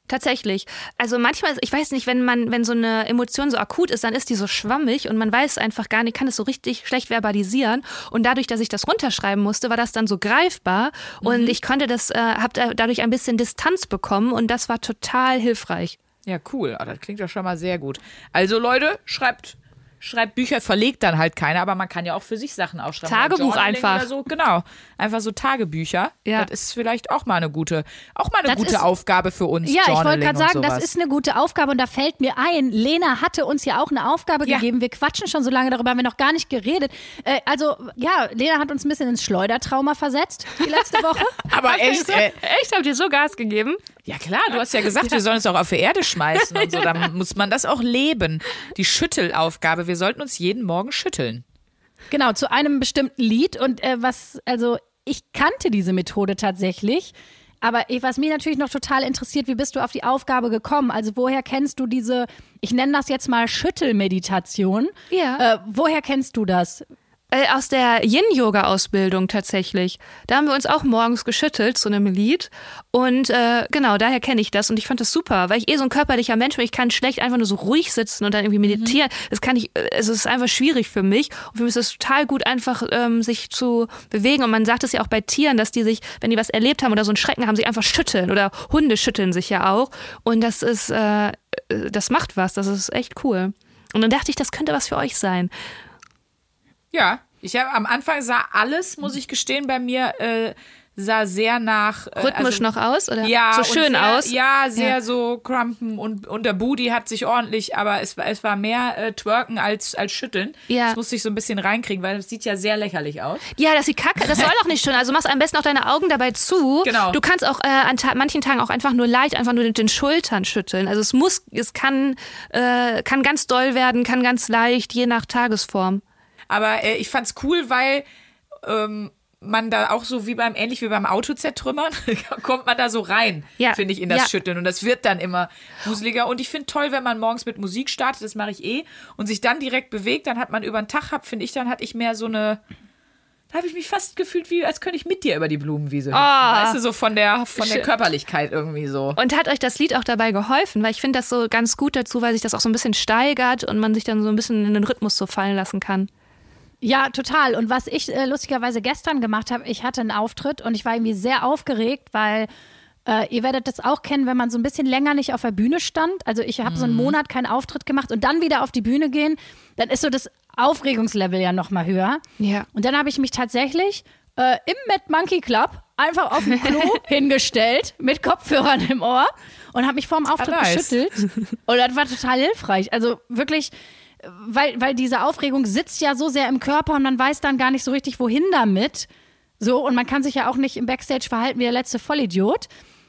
[SPEAKER 2] Tatsächlich. Also manchmal, ich weiß nicht, wenn man, wenn so eine Emotion so akut ist, dann ist die so schwammig und man weiß einfach gar nicht, kann es so richtig schlecht verbalisieren. Und dadurch, dass ich das runterschreiben musste, war das dann so greifbar und ich konnte das, äh, habe dadurch ein bisschen Distanz bekommen und das war total hilfreich.
[SPEAKER 3] Ja, cool. Ah, das klingt ja schon mal sehr gut. Also Leute, schreibt, schreibt Bücher, verlegt dann halt keine, aber man kann ja auch für sich Sachen aufschreiben.
[SPEAKER 2] Tagebuch
[SPEAKER 3] Journaling
[SPEAKER 2] einfach.
[SPEAKER 3] So. Genau. Einfach so Tagebücher.
[SPEAKER 2] Ja.
[SPEAKER 3] Das ist vielleicht auch mal eine gute, auch mal eine
[SPEAKER 1] Das
[SPEAKER 3] gute
[SPEAKER 1] ist-
[SPEAKER 3] Aufgabe für uns.
[SPEAKER 1] Ja, ich wollte
[SPEAKER 3] Journaling
[SPEAKER 1] gerade sagen, das ist eine gute Aufgabe und da fällt mir ein, Lena hatte uns ja auch eine Aufgabe
[SPEAKER 3] Ja.
[SPEAKER 1] gegeben. Wir quatschen schon so lange darüber, haben wir noch gar nicht geredet. Äh, also, ja, Lena hat uns ein bisschen ins Schleudertrauma versetzt die letzte Woche.
[SPEAKER 3] Aber echt, äh,
[SPEAKER 2] Echt? Habt ihr so Gas gegeben?
[SPEAKER 3] Ja klar, du hast ja gesagt, wir sollen es auch auf die Erde schmeißen und so. Dann muss man das auch leben. Die Schüttelaufgabe. Wir sollten uns jeden Morgen schütteln.
[SPEAKER 1] Genau, zu einem bestimmten Lied. Und äh, was, also ich kannte diese Methode tatsächlich. Aber was mich natürlich noch total interessiert, wie bist du auf die Aufgabe gekommen? Also woher kennst du diese, ich nenne das jetzt mal Schüttelmeditation.
[SPEAKER 2] Ja.
[SPEAKER 1] Äh, woher kennst du das?
[SPEAKER 2] Äh, aus der Yin-Yoga-Ausbildung tatsächlich. Da haben wir uns auch morgens geschüttelt zu einem Lied. Und äh, genau, daher kenne ich das. Und ich fand das super, weil ich eh so ein körperlicher Mensch bin. Ich kann schlecht einfach nur so ruhig sitzen und dann irgendwie meditieren. Das kann ich, äh, also es ist einfach schwierig für mich. Und für mich ist es total gut, einfach ähm, sich zu bewegen. Und man sagt es ja auch bei Tieren, dass die sich, wenn die was erlebt haben oder so einen Schrecken haben, sich einfach schütteln. Oder Hunde schütteln sich ja auch. Und das ist, äh, äh, das macht was. Das ist echt cool. Und dann dachte ich, das könnte was für euch sein.
[SPEAKER 3] Ja, ich habe am Anfang sah alles, muss ich gestehen, bei mir äh, sah sehr nach äh,
[SPEAKER 2] Rhythmisch
[SPEAKER 3] also,
[SPEAKER 2] noch aus? Oder
[SPEAKER 3] ja,
[SPEAKER 2] so schön
[SPEAKER 3] sehr,
[SPEAKER 2] aus?
[SPEAKER 3] Ja, sehr
[SPEAKER 2] Ja.
[SPEAKER 3] so crumpen und, und der Booty hat sich ordentlich, aber es, war- es war mehr äh, twerken als, als schütteln.
[SPEAKER 2] Ja.
[SPEAKER 3] Das musste ich so ein bisschen reinkriegen, weil das sieht ja sehr lächerlich aus.
[SPEAKER 2] Ja, das sieht kacke. Das soll doch nicht schön. Also machst am besten auch deine Augen dabei zu.
[SPEAKER 3] Genau.
[SPEAKER 2] Du kannst auch äh, an ta manchen Tagen auch einfach nur leicht, einfach nur mit den Schultern schütteln. Also es muss, es kann, äh, kann ganz doll werden, kann ganz leicht, je nach Tagesform.
[SPEAKER 3] Aber äh, ich fand's cool, weil ähm, man da auch so wie beim, ähnlich wie beim Auto zertrümmern, kommt man da so rein,
[SPEAKER 2] Ja.
[SPEAKER 3] finde ich, in das
[SPEAKER 2] Ja.
[SPEAKER 3] Schütteln. Und das wird dann immer wuseliger. Und ich finde toll, wenn man morgens mit Musik startet, das mache ich eh, und sich dann direkt bewegt, dann hat man über den Tag, hab, finde ich, dann hatte ich mehr so eine, Da habe ich mich fast gefühlt, wie als könnte ich mit dir über die Blumenwiese.
[SPEAKER 2] Ah.
[SPEAKER 3] weißt du, so von der, von der. Körperlichkeit irgendwie so.
[SPEAKER 2] Und hat euch das Lied auch dabei geholfen? Weil ich finde das so ganz gut dazu, weil sich das auch so ein bisschen steigert und man sich dann so ein bisschen in den Rhythmus so fallen lassen kann.
[SPEAKER 1] Ja, total. Und was ich äh, lustigerweise gestern gemacht habe, ich hatte einen Auftritt und ich war irgendwie sehr aufgeregt, weil äh, ihr werdet das auch kennen, wenn man so ein bisschen länger nicht auf der Bühne stand. Also ich habe so einen Monat keinen Auftritt gemacht und dann wieder auf die Bühne gehen, dann ist so das Aufregungslevel ja noch mal höher.
[SPEAKER 2] Ja.
[SPEAKER 1] Und dann habe ich mich tatsächlich äh, im Mad Monkey Club einfach auf dem Klo hingestellt mit Kopfhörern im Ohr und habe mich vorm Auftritt
[SPEAKER 3] Ah, nice.
[SPEAKER 1] geschüttelt. Und das war total hilfreich. Also wirklich, weil, weil diese Aufregung sitzt ja so sehr im Körper und man weiß dann gar nicht so richtig, wohin damit. So, und man kann sich ja auch nicht im Backstage verhalten wie der letzte Vollidiot.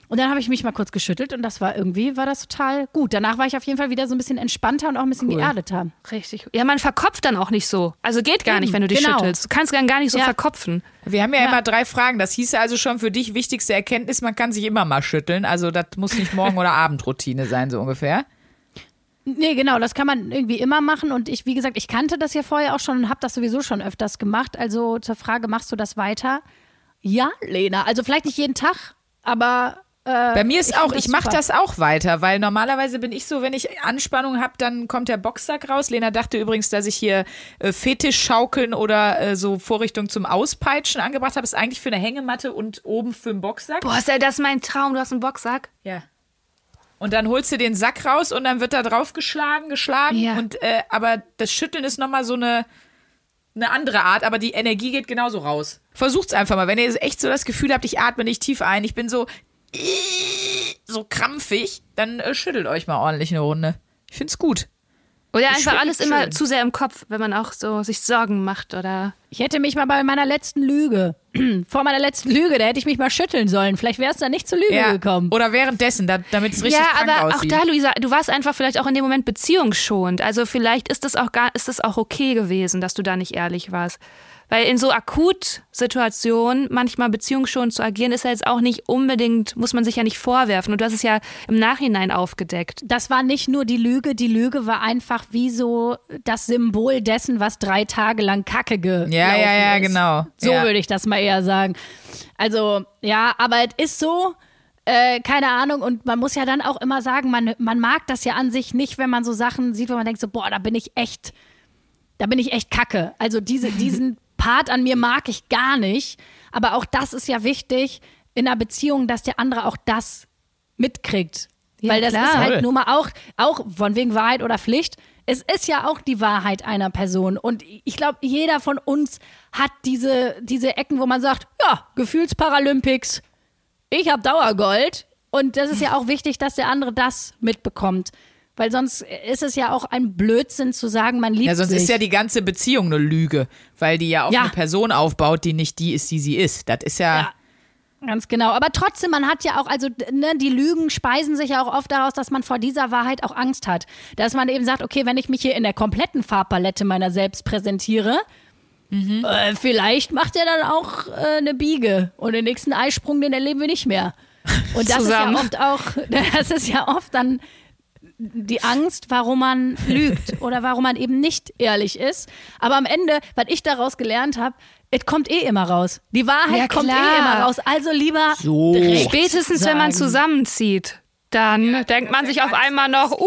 [SPEAKER 1] Und dann habe ich mich mal kurz geschüttelt und das war irgendwie, war das total gut. Danach war ich auf jeden Fall wieder so ein bisschen entspannter und auch ein bisschen geerdeter.
[SPEAKER 2] Richtig. Ja, man verkopft dann auch nicht so. Also geht gar nicht, wenn du dich
[SPEAKER 1] genau.
[SPEAKER 2] schüttelst. Du kannst dann gar nicht so
[SPEAKER 1] Ja.
[SPEAKER 2] verkopfen.
[SPEAKER 3] Wir haben ja, immer drei Fragen. Das hieße also schon für dich wichtigste Erkenntnis, man kann sich immer mal schütteln. Also das muss nicht Morgen- oder Abendroutine sein, so ungefähr.
[SPEAKER 1] Nee, genau, das kann man irgendwie immer machen. Und ich, wie gesagt, ich kannte das ja vorher auch schon und habe das sowieso schon öfters gemacht. Also zur Frage, machst du das weiter? Ja, Lena. Also vielleicht nicht jeden Tag, aber äh,
[SPEAKER 3] Bei mir ist
[SPEAKER 1] ich
[SPEAKER 3] auch, ich mache das auch weiter, weil normalerweise bin ich so, wenn ich Anspannung habe, dann kommt der Boxsack raus. Lena dachte übrigens, dass ich hier äh, Fetischschaukeln oder äh, so Vorrichtung zum Auspeitschen angebracht habe. Ist eigentlich für eine Hängematte und oben für einen Boxsack.
[SPEAKER 2] Boah, ist ja das mein Traum. Du hast einen Boxsack.
[SPEAKER 3] Ja. Und dann holst du den Sack raus und dann wird da drauf geschlagen, geschlagen.
[SPEAKER 2] Ja.
[SPEAKER 3] Und äh, aber das Schütteln ist nochmal so eine, eine andere Art, aber die Energie geht genauso raus. Versucht's einfach mal. Wenn ihr echt so das Gefühl habt, ich atme nicht tief ein, ich bin so so krampfig, dann äh, schüttelt euch mal ordentlich eine Runde. Ich find's gut.
[SPEAKER 2] Oder einfach
[SPEAKER 3] find
[SPEAKER 2] alles
[SPEAKER 3] das
[SPEAKER 2] immer
[SPEAKER 3] schön.
[SPEAKER 2] zu sehr im Kopf, wenn man auch so sich Sorgen macht oder.
[SPEAKER 1] Ich hätte mich mal bei meiner letzten Lüge, vor meiner letzten Lüge, da hätte ich mich mal schütteln sollen. Vielleicht wäre es dann nicht zur Lüge gekommen.
[SPEAKER 3] Oder währenddessen, da, damit es richtig
[SPEAKER 2] ja,
[SPEAKER 3] krank
[SPEAKER 2] aber auch da, Luisa, du warst einfach vielleicht auch in dem Moment beziehungsschonend. Also vielleicht ist das auch gar, ist das auch okay gewesen, dass du da nicht ehrlich warst. Weil in so Akutsituationen manchmal beziehungsschonend zu agieren, ist ja jetzt auch nicht unbedingt, muss man sich ja nicht vorwerfen. Und du hast es ja im Nachhinein aufgedeckt.
[SPEAKER 1] Das war nicht nur die Lüge, die Lüge war einfach wie so das Symbol dessen, was drei Tage lang Kacke gelaufen
[SPEAKER 3] Ja, ja, ja,
[SPEAKER 1] ist.
[SPEAKER 3] genau.
[SPEAKER 1] So
[SPEAKER 3] Ja.
[SPEAKER 1] würde ich das mal eher sagen. Also, ja, aber es ist so, äh, keine Ahnung, und man muss ja dann auch immer sagen, man, man mag das ja an sich nicht, wenn man so Sachen sieht, wo man denkt so, boah, da bin ich echt, da bin ich echt kacke. Also diese, diesen Part an mir mag ich gar nicht. Aber auch das ist ja wichtig in einer Beziehung, dass der andere auch das mitkriegt.
[SPEAKER 2] Ja,
[SPEAKER 1] Weil das
[SPEAKER 2] klar.
[SPEAKER 1] ist halt nun mal auch, auch von wegen Wahrheit oder Pflicht. Es ist ja auch die Wahrheit einer Person. Und ich glaube, jeder von uns hat diese, diese Ecken, wo man sagt, ja, Gefühlsparalympics, ich habe Dauergold. Und das ist ja auch wichtig, dass der andere das mitbekommt. Weil sonst ist es ja auch ein Blödsinn zu sagen, man liebt
[SPEAKER 3] Ja, sonst
[SPEAKER 1] sich.
[SPEAKER 3] ist ja die ganze Beziehung eine Lüge, weil die ja auf
[SPEAKER 1] Ja.
[SPEAKER 3] eine Person aufbaut, die nicht die ist, die sie ist. Das ist ja,
[SPEAKER 1] Ja. Ganz genau. Aber trotzdem, man hat ja auch, also ne, die Lügen speisen sich ja auch oft daraus, dass man vor dieser Wahrheit auch Angst hat. Dass man eben sagt, okay, wenn ich mich hier in der kompletten Farbpalette meiner selbst präsentiere, äh, vielleicht macht er dann auch äh, eine Biege und den nächsten Eisprung, den erleben wir nicht mehr. Und das
[SPEAKER 2] Zusammen.
[SPEAKER 1] ist ja oft auch, das ist ja oft dann die Angst, warum man lügt oder warum man eben nicht ehrlich ist. Aber am Ende, was ich daraus gelernt habe, es kommt eh immer raus. Die Wahrheit
[SPEAKER 2] Ja,
[SPEAKER 1] kommt eh immer raus. Also lieber
[SPEAKER 3] So.
[SPEAKER 2] Spätestens, wenn man zusammenzieht. Dann denkt man sich auf einmal noch, uh,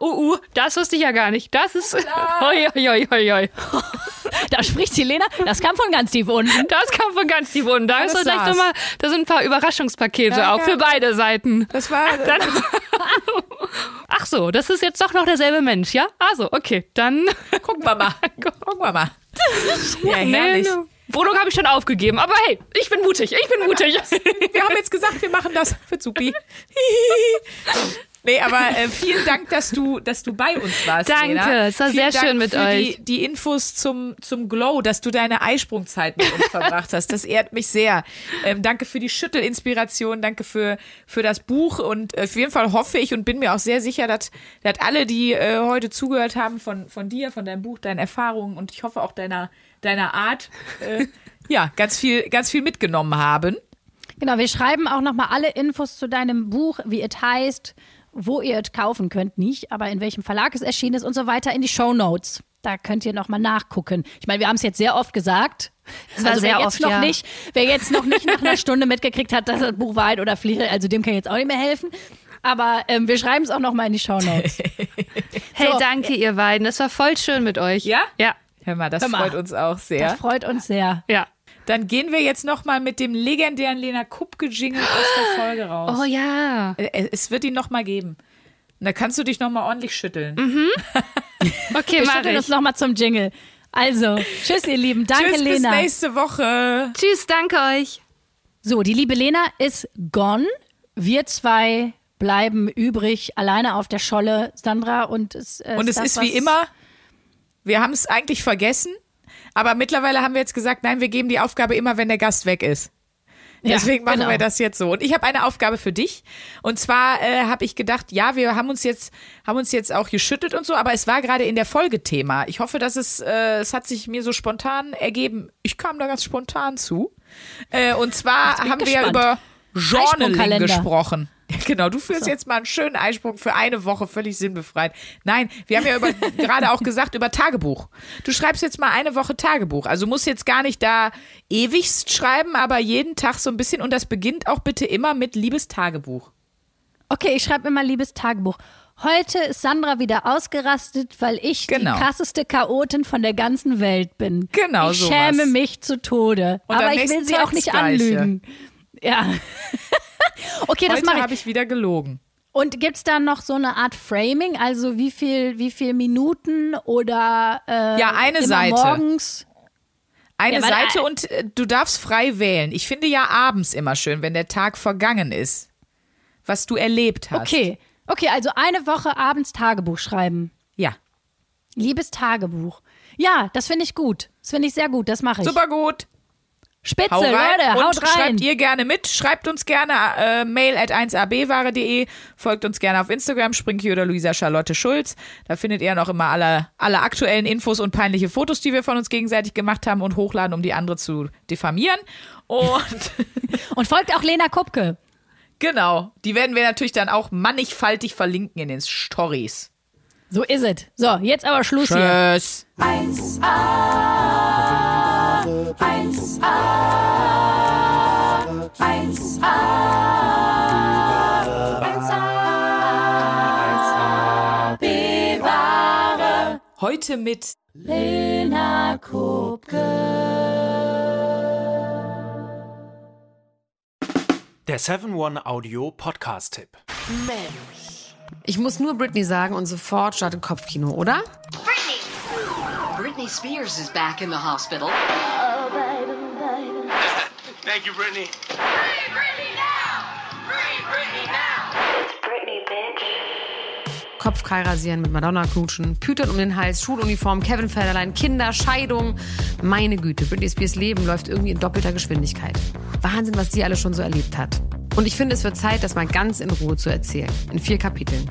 [SPEAKER 2] uh, uh, das wusste ich ja gar nicht. Das ist, hoi, hoi, hoi, hoi.
[SPEAKER 1] Da spricht die Lena, das kam von ganz tief unten.
[SPEAKER 2] Das kam von ganz tief unten. Da, ist
[SPEAKER 3] das
[SPEAKER 2] so gleich
[SPEAKER 3] saß.
[SPEAKER 2] nochmal, da sind ein paar Überraschungspakete
[SPEAKER 3] Ja,
[SPEAKER 2] auch
[SPEAKER 3] ja.
[SPEAKER 2] für beide Seiten.
[SPEAKER 3] das war
[SPEAKER 2] Dann, ach so, das ist jetzt doch noch derselbe Mensch, ja? Also, okay, dann.
[SPEAKER 3] Gucken wir mal. Gucken wir mal. Ja, herrlich.
[SPEAKER 2] Wohnung habe ich schon aufgegeben, aber hey, ich bin mutig, ich bin mutig.
[SPEAKER 3] Wir haben jetzt gesagt, wir machen das für Zupi. Nee, aber äh, vielen Dank, dass du, dass du bei uns warst.
[SPEAKER 2] Danke,
[SPEAKER 3] Lena.
[SPEAKER 2] es war
[SPEAKER 3] vielen
[SPEAKER 2] sehr
[SPEAKER 3] Dank
[SPEAKER 2] schön mit
[SPEAKER 3] für
[SPEAKER 2] euch.
[SPEAKER 3] Die, die Infos zum, zum Glow, dass du deine Eisprungzeit mit uns verbracht hast. Das ehrt mich sehr. Ähm, danke für die Schüttelinspiration, danke für, für das Buch und äh, auf jeden Fall hoffe ich und bin mir auch sehr sicher, dass, dass alle, die äh, heute zugehört haben, von, von dir, von deinem Buch, deinen Erfahrungen und ich hoffe auch deiner, deiner Art, äh, ja, ganz viel, ganz viel mitgenommen haben.
[SPEAKER 1] Genau, wir schreiben auch nochmal alle Infos zu deinem Buch, wie es heißt, wo ihr es kaufen könnt, nicht, aber in welchem Verlag es erschienen ist und so weiter in die Show Notes. Da könnt ihr nochmal nachgucken. Ich meine, wir haben es jetzt sehr oft gesagt.
[SPEAKER 2] war
[SPEAKER 1] also
[SPEAKER 2] sehr
[SPEAKER 1] wer jetzt
[SPEAKER 2] oft,
[SPEAKER 1] noch
[SPEAKER 2] ja.
[SPEAKER 1] nicht, wer jetzt noch nicht nach einer Stunde mitgekriegt hat, dass das Buch Wahrheit oder Pflicht, also dem kann ich jetzt auch nicht mehr helfen. Aber ähm, wir schreiben es auch nochmal in die Show Notes.
[SPEAKER 2] Hey,
[SPEAKER 1] So.
[SPEAKER 2] danke ihr beiden. Das war voll schön mit euch.
[SPEAKER 3] Ja?
[SPEAKER 2] Ja.
[SPEAKER 3] Hör mal, das
[SPEAKER 1] Hör mal.
[SPEAKER 3] freut uns auch
[SPEAKER 1] Das
[SPEAKER 3] sehr.
[SPEAKER 1] freut uns sehr.
[SPEAKER 2] Ja.
[SPEAKER 3] Dann gehen wir jetzt nochmal mit dem legendären Lena Kupke-Jingle aus der Folge raus.
[SPEAKER 2] Oh ja.
[SPEAKER 3] Äh, Es wird ihn nochmal geben. Und da kannst du dich nochmal ordentlich schütteln.
[SPEAKER 2] Okay,
[SPEAKER 1] Wir schütteln uns nochmal zum Jingle. Also, tschüss ihr Lieben. Danke
[SPEAKER 3] Tschüss, bis
[SPEAKER 1] Lena.
[SPEAKER 3] nächste Woche.
[SPEAKER 2] Tschüss, danke euch.
[SPEAKER 1] So, die liebe Lena ist gone. Wir zwei bleiben übrig, alleine auf der Scholle, Sandra. Und es, äh,
[SPEAKER 3] Und es
[SPEAKER 1] das,
[SPEAKER 3] ist wie immer, wir haben es eigentlich vergessen, aber mittlerweile haben wir jetzt gesagt, nein, wir geben die Aufgabe immer, wenn der Gast weg ist.
[SPEAKER 1] Ja,
[SPEAKER 3] Deswegen machen
[SPEAKER 1] genau.
[SPEAKER 3] wir das jetzt so. Und ich habe eine Aufgabe für dich. Und zwar äh, habe ich gedacht, ja, wir haben uns jetzt, haben uns jetzt auch geschüttelt und so, aber es war gerade in der Folge Thema. Ich hoffe, dass es, äh, es hat sich mir so spontan ergeben. Ich kam da ganz spontan zu. Äh, und zwar haben wir ja
[SPEAKER 1] gespannt.
[SPEAKER 3] über Journaling gesprochen. Genau, du führst jetzt mal einen schönen Eisprung für eine Woche völlig sinnbefreit. Nein, wir haben ja über, gerade auch gesagt über Tagebuch. Du schreibst jetzt mal eine Woche Tagebuch. Also musst jetzt gar nicht da ewigst schreiben, aber jeden Tag so ein bisschen. Und das beginnt auch bitte immer mit liebes Tagebuch.
[SPEAKER 1] Okay, ich schreibe immer liebes Tagebuch. Heute ist Sandra wieder ausgerastet, weil ich
[SPEAKER 3] Genau.
[SPEAKER 1] die krasseste Chaotin von der ganzen Welt bin.
[SPEAKER 3] Genau
[SPEAKER 1] Ich
[SPEAKER 3] sowas.
[SPEAKER 1] schäme mich zu Tode.
[SPEAKER 3] Und
[SPEAKER 1] aber ich will sie auch nicht
[SPEAKER 3] Gleiche.
[SPEAKER 1] anlügen. Ja. okay, das mache ich.
[SPEAKER 3] habe ich wieder gelogen.
[SPEAKER 1] Und gibt's da noch so eine Art Framing? Also wie viel, wie viel Minuten oder äh,
[SPEAKER 3] Ja, eine
[SPEAKER 1] immer
[SPEAKER 3] Seite.
[SPEAKER 1] morgens?
[SPEAKER 3] Eine
[SPEAKER 1] Ja,
[SPEAKER 3] Seite und äh, du darfst frei wählen. Ich finde ja abends immer schön, wenn der Tag vergangen ist. Was du erlebt hast.
[SPEAKER 1] Okay. Okay, also eine Woche abends Tagebuch schreiben.
[SPEAKER 3] Ja.
[SPEAKER 1] Liebes Tagebuch. Ja, das finde ich gut. Das finde ich sehr gut. Das mache ich.
[SPEAKER 3] Super gut.
[SPEAKER 1] Spitze,
[SPEAKER 3] Hau rein
[SPEAKER 1] Leute,
[SPEAKER 3] und
[SPEAKER 1] haut rein.
[SPEAKER 3] schreibt ihr gerne mit. Schreibt uns gerne äh, mail at 1abware.de. Folgt uns gerne auf Instagram, Sprinky oder Luisa Charlotte Schulz. Da findet ihr noch immer alle, alle aktuellen Infos und peinliche Fotos, die wir von uns gegenseitig gemacht haben und hochladen, um die andere zu diffamieren. Und
[SPEAKER 1] Und folgt auch Lena Kupke.
[SPEAKER 3] genau, die werden wir natürlich dann auch mannigfaltig verlinken in den Stories.
[SPEAKER 1] So ist es. So, jetzt aber Schluss hier.
[SPEAKER 3] Tschüss.
[SPEAKER 4] 1A, 1A, 1A, 1A, bewahre
[SPEAKER 3] Heute mit
[SPEAKER 4] Lena
[SPEAKER 6] Der 7-One-Audio-Podcast-Tipp.
[SPEAKER 7] Ich muss nur Britney sagen und sofort startet Kopfkino, oder?
[SPEAKER 8] Britney Spears is back in the hospital.
[SPEAKER 9] Thank you, Brittany.
[SPEAKER 7] Kopfkei rasieren, mit Madonna knutschen, Pütern um den Hals, Schuluniform, Kevin Federlein, Kinder, Scheidung. Meine Güte, Britney Spears Leben läuft irgendwie in doppelter Geschwindigkeit. Wahnsinn, was die alle schon so erlebt hat. Und ich finde, es wird Zeit, das mal ganz in Ruhe zu erzählen. In vier Kapiteln.